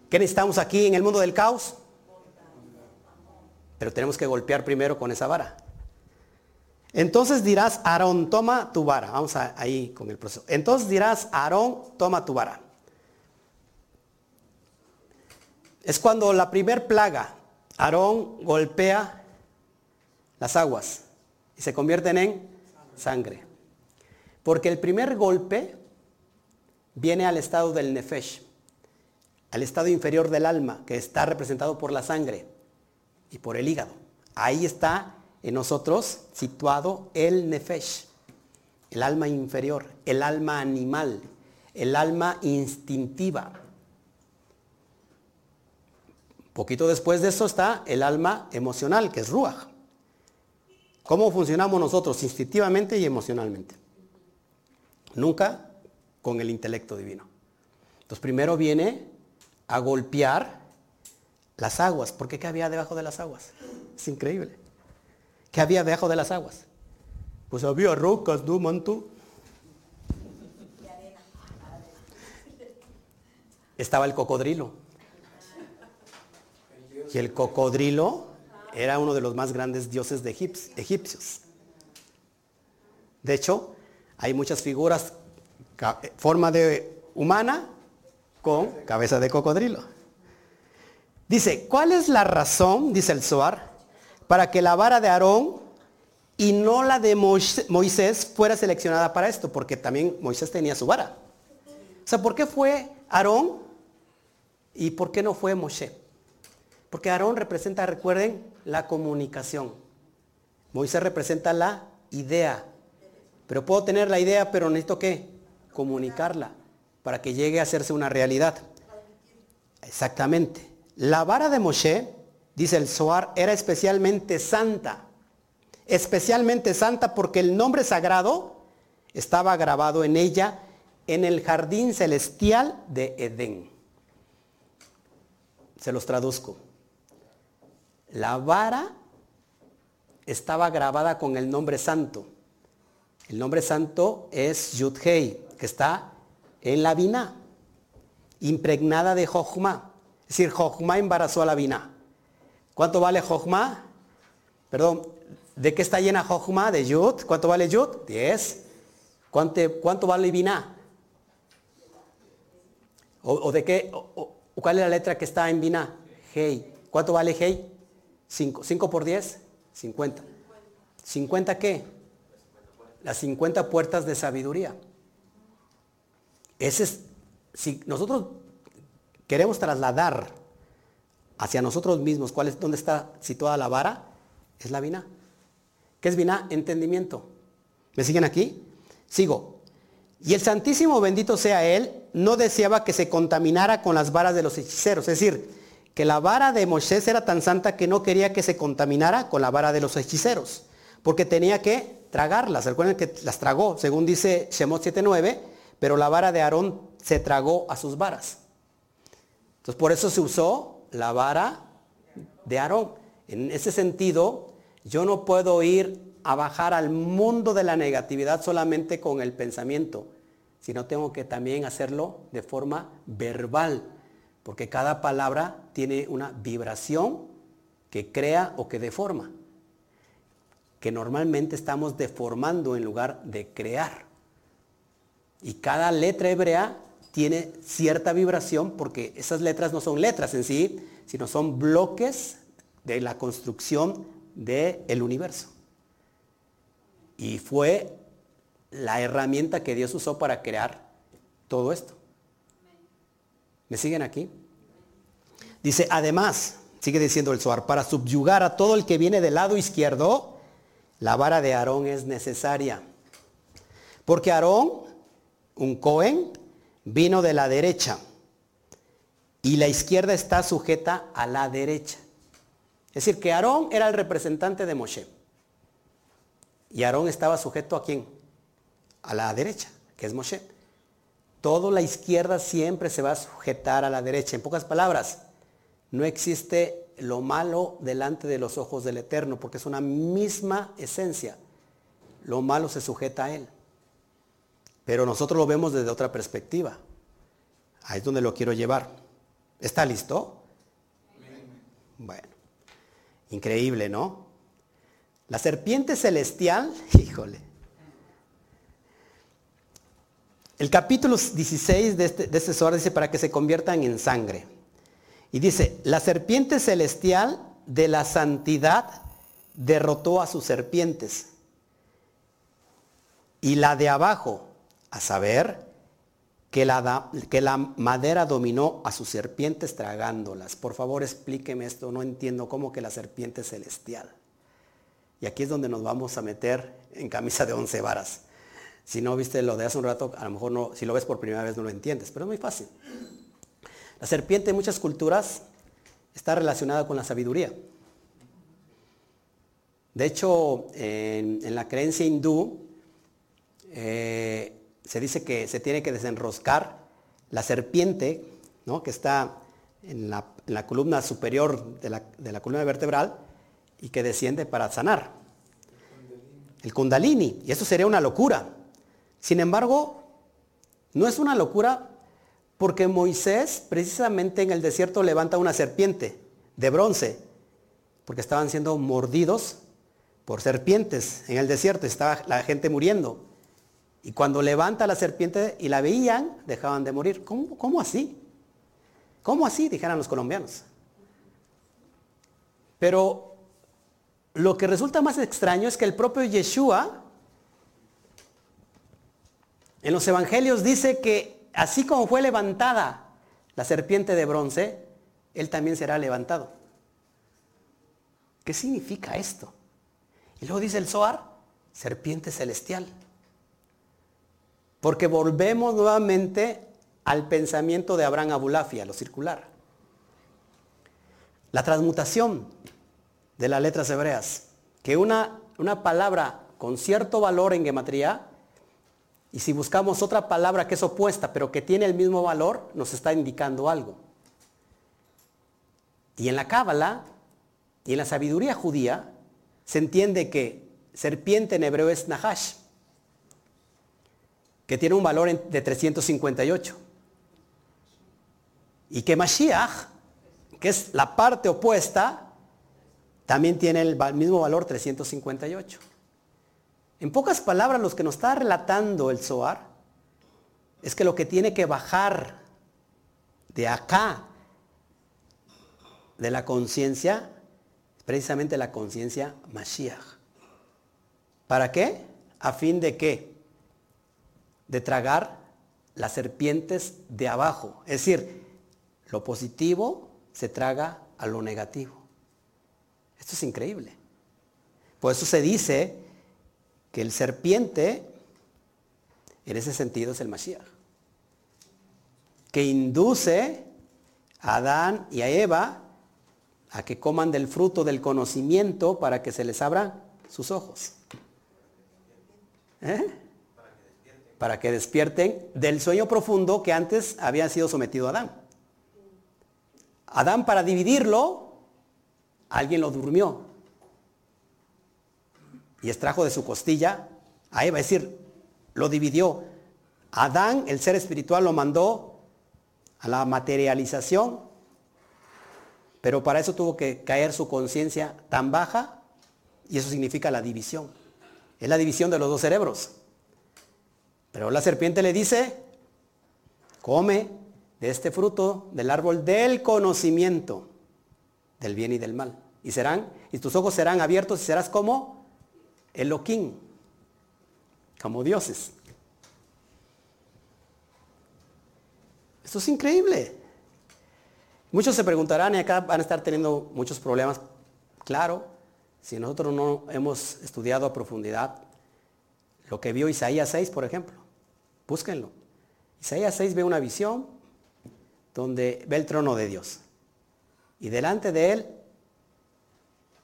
¿Qué necesitamos aquí en el mundo del caos? Pero tenemos que golpear primero con esa vara. Entonces dirás, Aarón, toma tu vara. Vamos ahí con el proceso. Entonces dirás, Aarón, toma tu vara. Es cuando la primer plaga, Aarón golpea las aguas y se convierten en sangre. Porque el primer golpe viene al estado del nefesh, al estado inferior del alma, que está representado por la sangre y por el hígado. Ahí está en nosotros situado el nefesh, el alma inferior, el alma animal, el alma instintiva. Poquito después de eso está el alma emocional, que es ruach. ¿Cómo funcionamos nosotros instintivamente y emocionalmente? Nunca con el intelecto divino. Entonces primero viene a golpear las aguas. ¿Por qué? ¿Qué había debajo de las aguas? Es increíble. ¿Qué había debajo de las aguas? Pues había rocas, ¿no, manto? Estaba el cocodrilo. Y el cocodrilo era uno de los más grandes dioses de egipcios. De hecho, hay muchas figuras, forma de humana con cabeza de cocodrilo. Dice, ¿cuál es la razón, dice el Zohar, para que la vara de Aarón y no la de Moisés fuera seleccionada para esto? Porque también Moisés tenía su vara. O sea, ¿por qué fue Aarón y por qué no fue Moshe? Porque Aarón representa, recuerden, la comunicación. Moisés representa la idea. Pero puedo tener la idea, pero necesito qué? Comunicarla para que llegue a hacerse una realidad. Exactamente. La vara de Moshe, dice el Zohar, era especialmente santa. Especialmente santa porque el nombre sagrado estaba grabado en ella en el jardín celestial de Edén. Se los traduzco. La vara estaba grabada con el nombre santo. El nombre santo es Yudhei, que está en la vina, impregnada de Jochma. Es decir, Jochma embarazó a la vina. ¿Cuánto vale Jochma? Perdón, ¿de qué está llena Jochma? De Yud. ¿Cuánto vale Yud? 10. ¿Cuánto, vale vina? ¿O, de qué? ¿Cuál es la letra que está en vina? Hei. ¿Cuánto vale Hei? 5. 5 por 10, 50. ¿50 qué? Las 50 puertas de sabiduría. Ese es, si nosotros queremos trasladar hacia nosotros mismos cuál es, dónde está situada la vara, es la vina. ¿Qué es vina? Entendimiento. ¿Me siguen aquí? Sigo. Y el Santísimo bendito sea Él, no deseaba que se contaminara con las varas de los hechiceros. Es decir, que la vara de Moisés era tan santa que no quería que se contaminara con la vara de los hechiceros, porque tenía que tragarlas. Recuerden que las tragó, según dice Shemot 7.9, pero la vara de Aarón se tragó a sus varas. Entonces por eso se usó la vara de Aarón. En ese sentido, yo no puedo ir a bajar al mundo de la negatividad solamente con el pensamiento. sino tengo que también hacerlo de forma verbal, porque cada palabra tiene una vibración que crea o que deforma, que normalmente estamos deformando en lugar de crear. Y cada letra hebrea tiene cierta vibración porque esas letras no son letras en sí, sino son bloques de la construcción del universo. Y fue la herramienta que Dios usó para crear todo esto. ¿Me siguen aquí? Dice, además, sigue diciendo el Suar, para subyugar a todo el que viene del lado izquierdo, la vara de Aarón es necesaria. Porque Aarón, un Cohen, vino de la derecha y la izquierda está sujeta a la derecha. Es decir, que Aarón era el representante de Moshe. Y Aarón estaba sujeto a quién? A la derecha, que es Moshe. Todo la izquierda siempre se va a sujetar a la derecha. En pocas palabras, no existe lo malo delante de los ojos del Eterno, porque es una misma esencia. Lo malo se sujeta a Él. Pero nosotros lo vemos desde otra perspectiva. Ahí es donde lo quiero llevar. ¿Está listo? Bueno, increíble, ¿no? La serpiente celestial, híjole. El capítulo 16 de este, de este dice para que se conviertan en sangre. Y dice, la serpiente celestial de la santidad derrotó a sus serpientes. Y la de abajo, a saber, que la, que la madera dominó a sus serpientes tragándolas. Por favor, explíqueme esto, no entiendo cómo que la serpiente celestial. Y aquí es donde nos vamos a meter en camisa de once varas. Si no viste lo de hace un rato, a lo mejor no, si lo ves por primera vez no lo entiendes, pero es muy fácil. La serpiente en muchas culturas está relacionada con la sabiduría. De hecho, en, la creencia hindú, eh, se dice que se tiene que desenroscar la serpiente, ¿no? que está en la, columna superior de la, columna vertebral y que desciende para sanar. El kundalini. Y eso sería una locura. Sin embargo, no es una locura porque Moisés precisamente en el desierto levanta una serpiente de bronce, porque estaban siendo mordidos por serpientes en el desierto, estaba la gente muriendo. Y cuando levanta la serpiente y la veían, dejaban de morir. ¿Cómo, así? ¿Cómo así? Dijeran los colombianos. Pero lo que resulta más extraño es que el propio Yeshua en los evangelios dice que así como fue levantada la serpiente de bronce, él también será levantado. ¿Qué significa esto? Y luego dice el Zohar, serpiente celestial. Porque volvemos nuevamente al pensamiento de Abraham Abulafia, lo circular. La transmutación de las letras hebreas, que una, una palabra con cierto valor en gematría, y si buscamos otra palabra que es opuesta, pero que tiene el mismo valor, nos está indicando algo. Y en la Cábala y en la sabiduría judía se entiende que serpiente en hebreo es Nahash que tiene un valor de 358. Y que Mashiach, que es la parte opuesta, también tiene el mismo valor 358. En pocas palabras, lo que nos está relatando el Zohar es que lo que tiene que bajar de acá, de la conciencia, es precisamente la conciencia Mashiach. ¿Para qué? A fin de que de tragar las serpientes de abajo. Es decir, lo positivo se traga a lo negativo. Esto es increíble. Por eso se dice que el serpiente, en ese sentido, es el Mashiach. Que induce a Adán y a Eva a que coman del fruto del conocimiento para que se les abran sus ojos. ¿Eh? para que despierten del sueño profundo que antes había sido sometido a Adán. Adán para dividirlo, alguien lo durmió y extrajo de su costilla a Eva, es decir, lo dividió. Adán, el ser espiritual, lo mandó a la materialización, pero para eso tuvo que caer su conciencia tan baja y eso significa la división. Es la división de los dos cerebros. Pero la serpiente le dice, come de este fruto del árbol del conocimiento del bien y del mal. Y serán, y tus ojos serán abiertos y serás como Elohim, como dioses. Esto es increíble. Muchos se preguntarán y acá van a estar teniendo muchos problemas. Claro, si nosotros no hemos estudiado a profundidad lo que vio Isaías 6, por ejemplo, búsquenlo. Isaías 6 ve una visión donde ve el trono de Dios. Y delante de él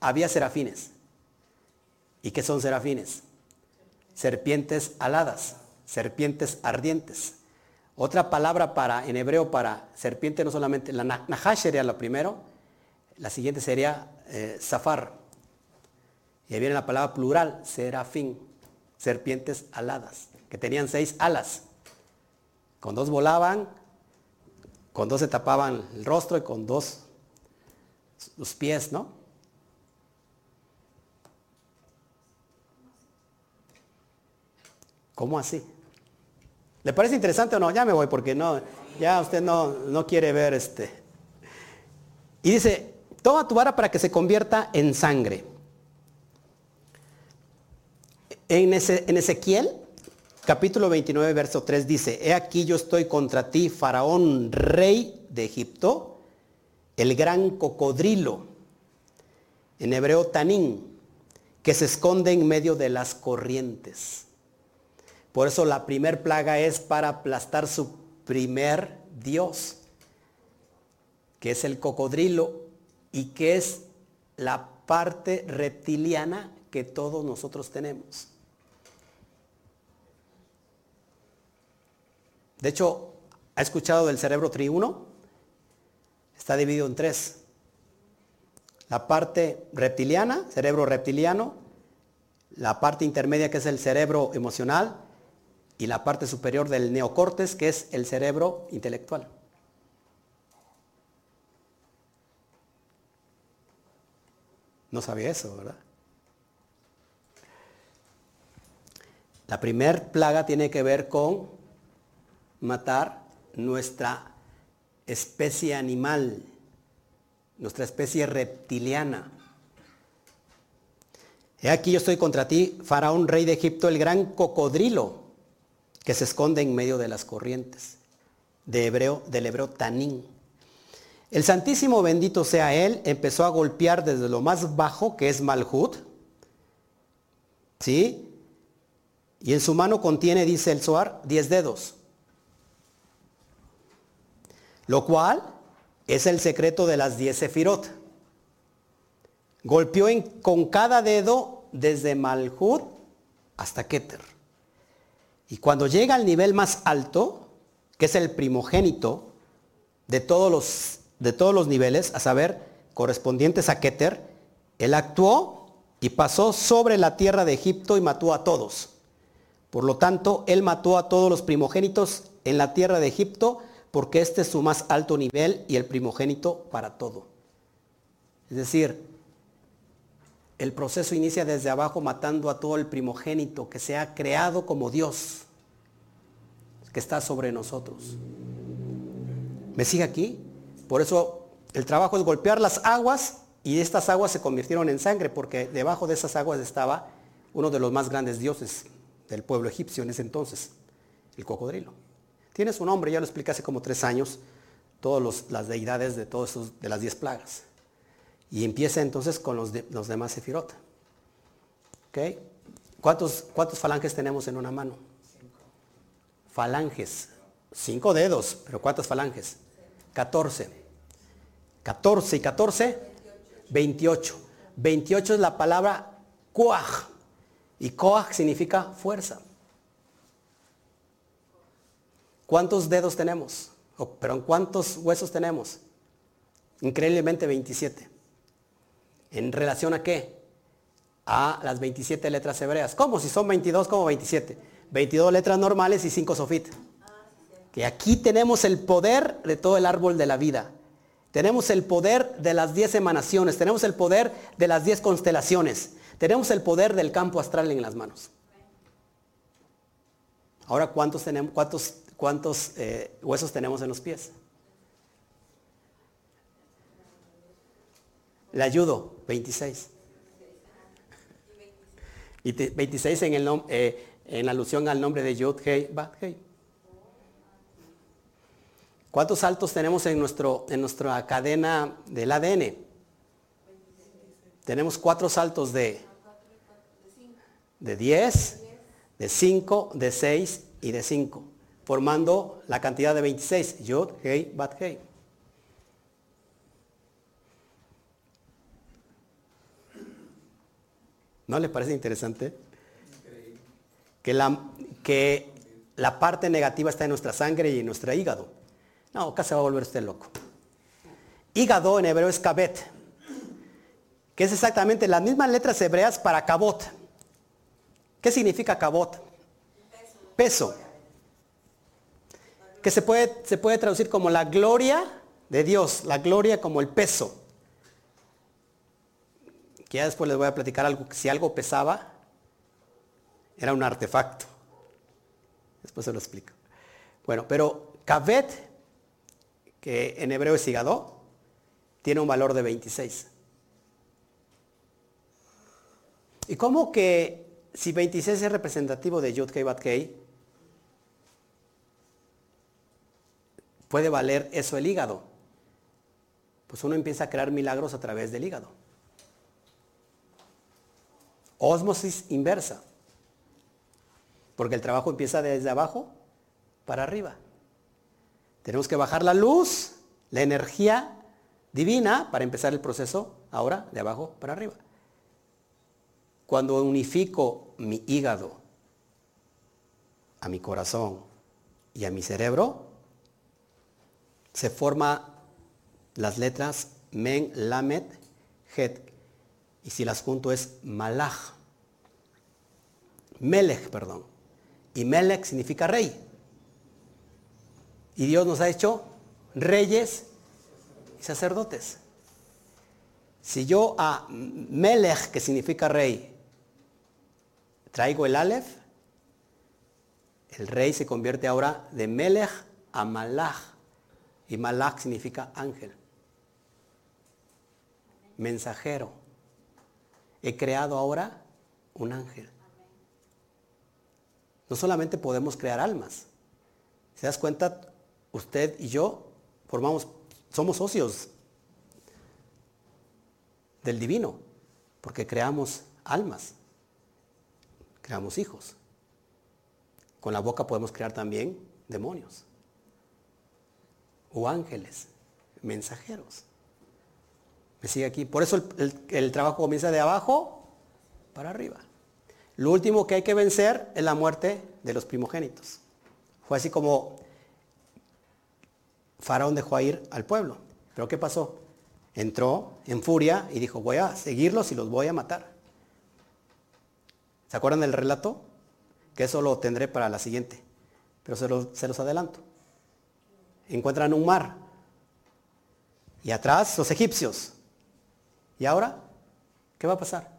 había serafines. ¿Y qué son serafines? Serpientes aladas, serpientes ardientes. Otra palabra para, en hebreo para serpiente no solamente, la nahash sería lo primero, la siguiente sería eh, zafar. Y ahí viene la palabra plural, serafín, serpientes aladas, que tenían seis alas. Con dos volaban, con dos se tapaban el rostro y con dos los pies, ¿no? ¿Cómo así? ¿Le parece interesante o no? Ya me voy porque no, ya usted no, no quiere ver este. Y dice, toma tu vara para que se convierta en sangre. En, en Ezequiel, capítulo 29, verso 3 dice, he aquí yo estoy contra ti, faraón, rey de Egipto, el gran cocodrilo, en hebreo tanín, que se esconde en medio de las corrientes. Por eso la primer plaga es para aplastar su primer Dios, que es el cocodrilo y que es la parte reptiliana que todos nosotros tenemos. De hecho, ¿ha escuchado del cerebro triuno? Está dividido en tres. La parte reptiliana, cerebro reptiliano, la parte intermedia que es el cerebro emocional y la parte superior del neocortes que es el cerebro intelectual. No sabía eso, ¿verdad? La primer plaga tiene que ver con matar nuestra especie animal, nuestra especie reptiliana. He aquí yo estoy contra ti, faraón, rey de Egipto, el gran cocodrilo que se esconde en medio de las corrientes, de hebreo, del hebreo tanín. El Santísimo bendito sea Él, empezó a golpear desde lo más bajo, que es Malhut, ¿sí? Y en su mano contiene, dice el Zohar, diez dedos lo cual es el secreto de las diez sefirot. Golpeó con cada dedo desde Malhut hasta Keter. Y cuando llega al nivel más alto, que es el primogénito de todos los, de todos los niveles, a saber, correspondientes a Keter, él actuó y pasó sobre la tierra de Egipto y mató a todos. Por lo tanto, él mató a todos los primogénitos en la tierra de Egipto porque este es su más alto nivel y el primogénito para todo. Es decir, el proceso inicia desde abajo matando a todo el primogénito que se ha creado como Dios, que está sobre nosotros. ¿Me sigue aquí? Por eso el trabajo es golpear las aguas y estas aguas se convirtieron en sangre porque debajo de esas aguas estaba uno de los más grandes dioses del pueblo egipcio en ese entonces, el cocodrilo. Tiene su nombre, ya lo expliqué hace como tres años, todas las deidades de todos esos, de las diez plagas. Y empieza entonces con los, los demás sefirot. ¿Okay? ¿Cuántos, ¿Cuántos falanges tenemos en una mano? Falanges. Cinco dedos, pero ¿cuántas falanges? Catorce. Catorce y catorce, veintiocho. Veintiocho es la palabra koach. Y koach significa fuerza. ¿Cuántos dedos tenemos? pero ¿cuántos huesos tenemos? Increíblemente 27. ¿En relación a qué? A las 27 letras hebreas. ¿Cómo? Si son 22, ¿cómo 27? 22 letras normales y 5 sofit. Que aquí tenemos el poder de todo el árbol de la vida. Tenemos el poder de las 10 emanaciones. Tenemos el poder de las 10 constelaciones. Tenemos el poder del campo astral en las manos. Ahora, ¿cuántos, tenemos, cuántos, cuántos eh, huesos tenemos en los pies? Le ayudo, 26. Y 26 en, el, eh, en alusión al nombre de Yod Hei Bat Hei. ¿Cuántos saltos tenemos en, nuestro, en nuestra cadena del ADN? Tenemos cuatro saltos de, de 10, de 5, de 6 y de 5, formando la cantidad de 26. Yod, Hei, Bat, Hei. ¿No les parece interesante? Que la, que la parte negativa está en nuestra sangre y en nuestro hígado. No, acá se va a volver usted loco. Hígado en hebreo es kabet, que es exactamente las mismas letras hebreas para kabot. ¿Qué significa kabot? Peso. Que se puede, se puede traducir como la gloria de Dios, la gloria como el peso que ya después les voy a platicar algo, si algo pesaba, era un artefacto. Después se lo explico. Bueno, pero Kavet, que en hebreo es hígado, tiene un valor de 26. ¿Y cómo que si 26 es representativo de Yud Kei Bat Kei, puede valer eso el hígado? Pues uno empieza a crear milagros a través del hígado. Osmosis inversa. Porque el trabajo empieza desde abajo para arriba. Tenemos que bajar la luz, la energía divina para empezar el proceso ahora de abajo para arriba. Cuando unifico mi hígado a mi corazón y a mi cerebro, se forma las letras Men, Lamet, Het, y si las junto es Malach. Melech, perdón. Y Melech significa rey. Y Dios nos ha hecho reyes y sacerdotes. Si yo a Melech, que significa rey, traigo el Aleph, el rey se convierte ahora de Melech a Malach. Y Malach significa ángel. Mensajero he creado ahora un ángel. No solamente podemos crear almas. ¿Se das cuenta? Usted y yo formamos, somos socios del divino, porque creamos almas, creamos hijos. Con la boca podemos crear también demonios o ángeles, mensajeros sigue aquí. Por eso el, trabajo comienza de abajo para arriba. Lo último que hay que vencer es la muerte de los primogénitos. Fue así como Faraón dejó ir al pueblo. Pero ¿qué pasó? Entró en furia y dijo, voy a seguirlos y los voy a matar. ¿Se acuerdan del relato? Que eso lo tendré para la siguiente. Pero se, se los adelanto. Encuentran un mar. Y atrás los egipcios. ¿Y ahora? ¿Qué va a pasar?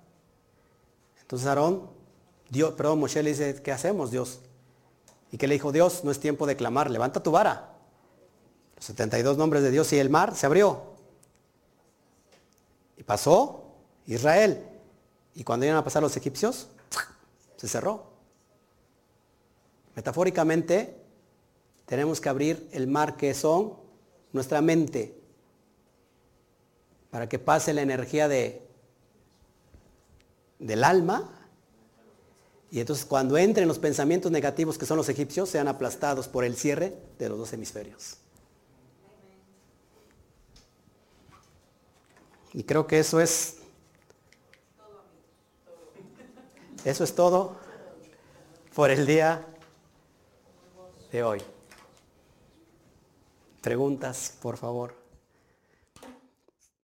Entonces Aarón, Dios, perdón, Moshe le dice, ¿qué hacemos Dios? ¿Y qué le dijo Dios? No es tiempo de clamar, levanta tu vara. Los 72 nombres de Dios y el mar se abrió. Y pasó Israel. Y cuando iban a pasar los egipcios, se cerró. Metafóricamente, tenemos que abrir el mar que son nuestra mente, para que pase la energía de, del alma. Y entonces cuando entren los pensamientos negativos que son los egipcios, sean aplastados por el cierre de los dos hemisferios. Y creo que eso es... Eso es todo por el día de hoy. Preguntas, por favor.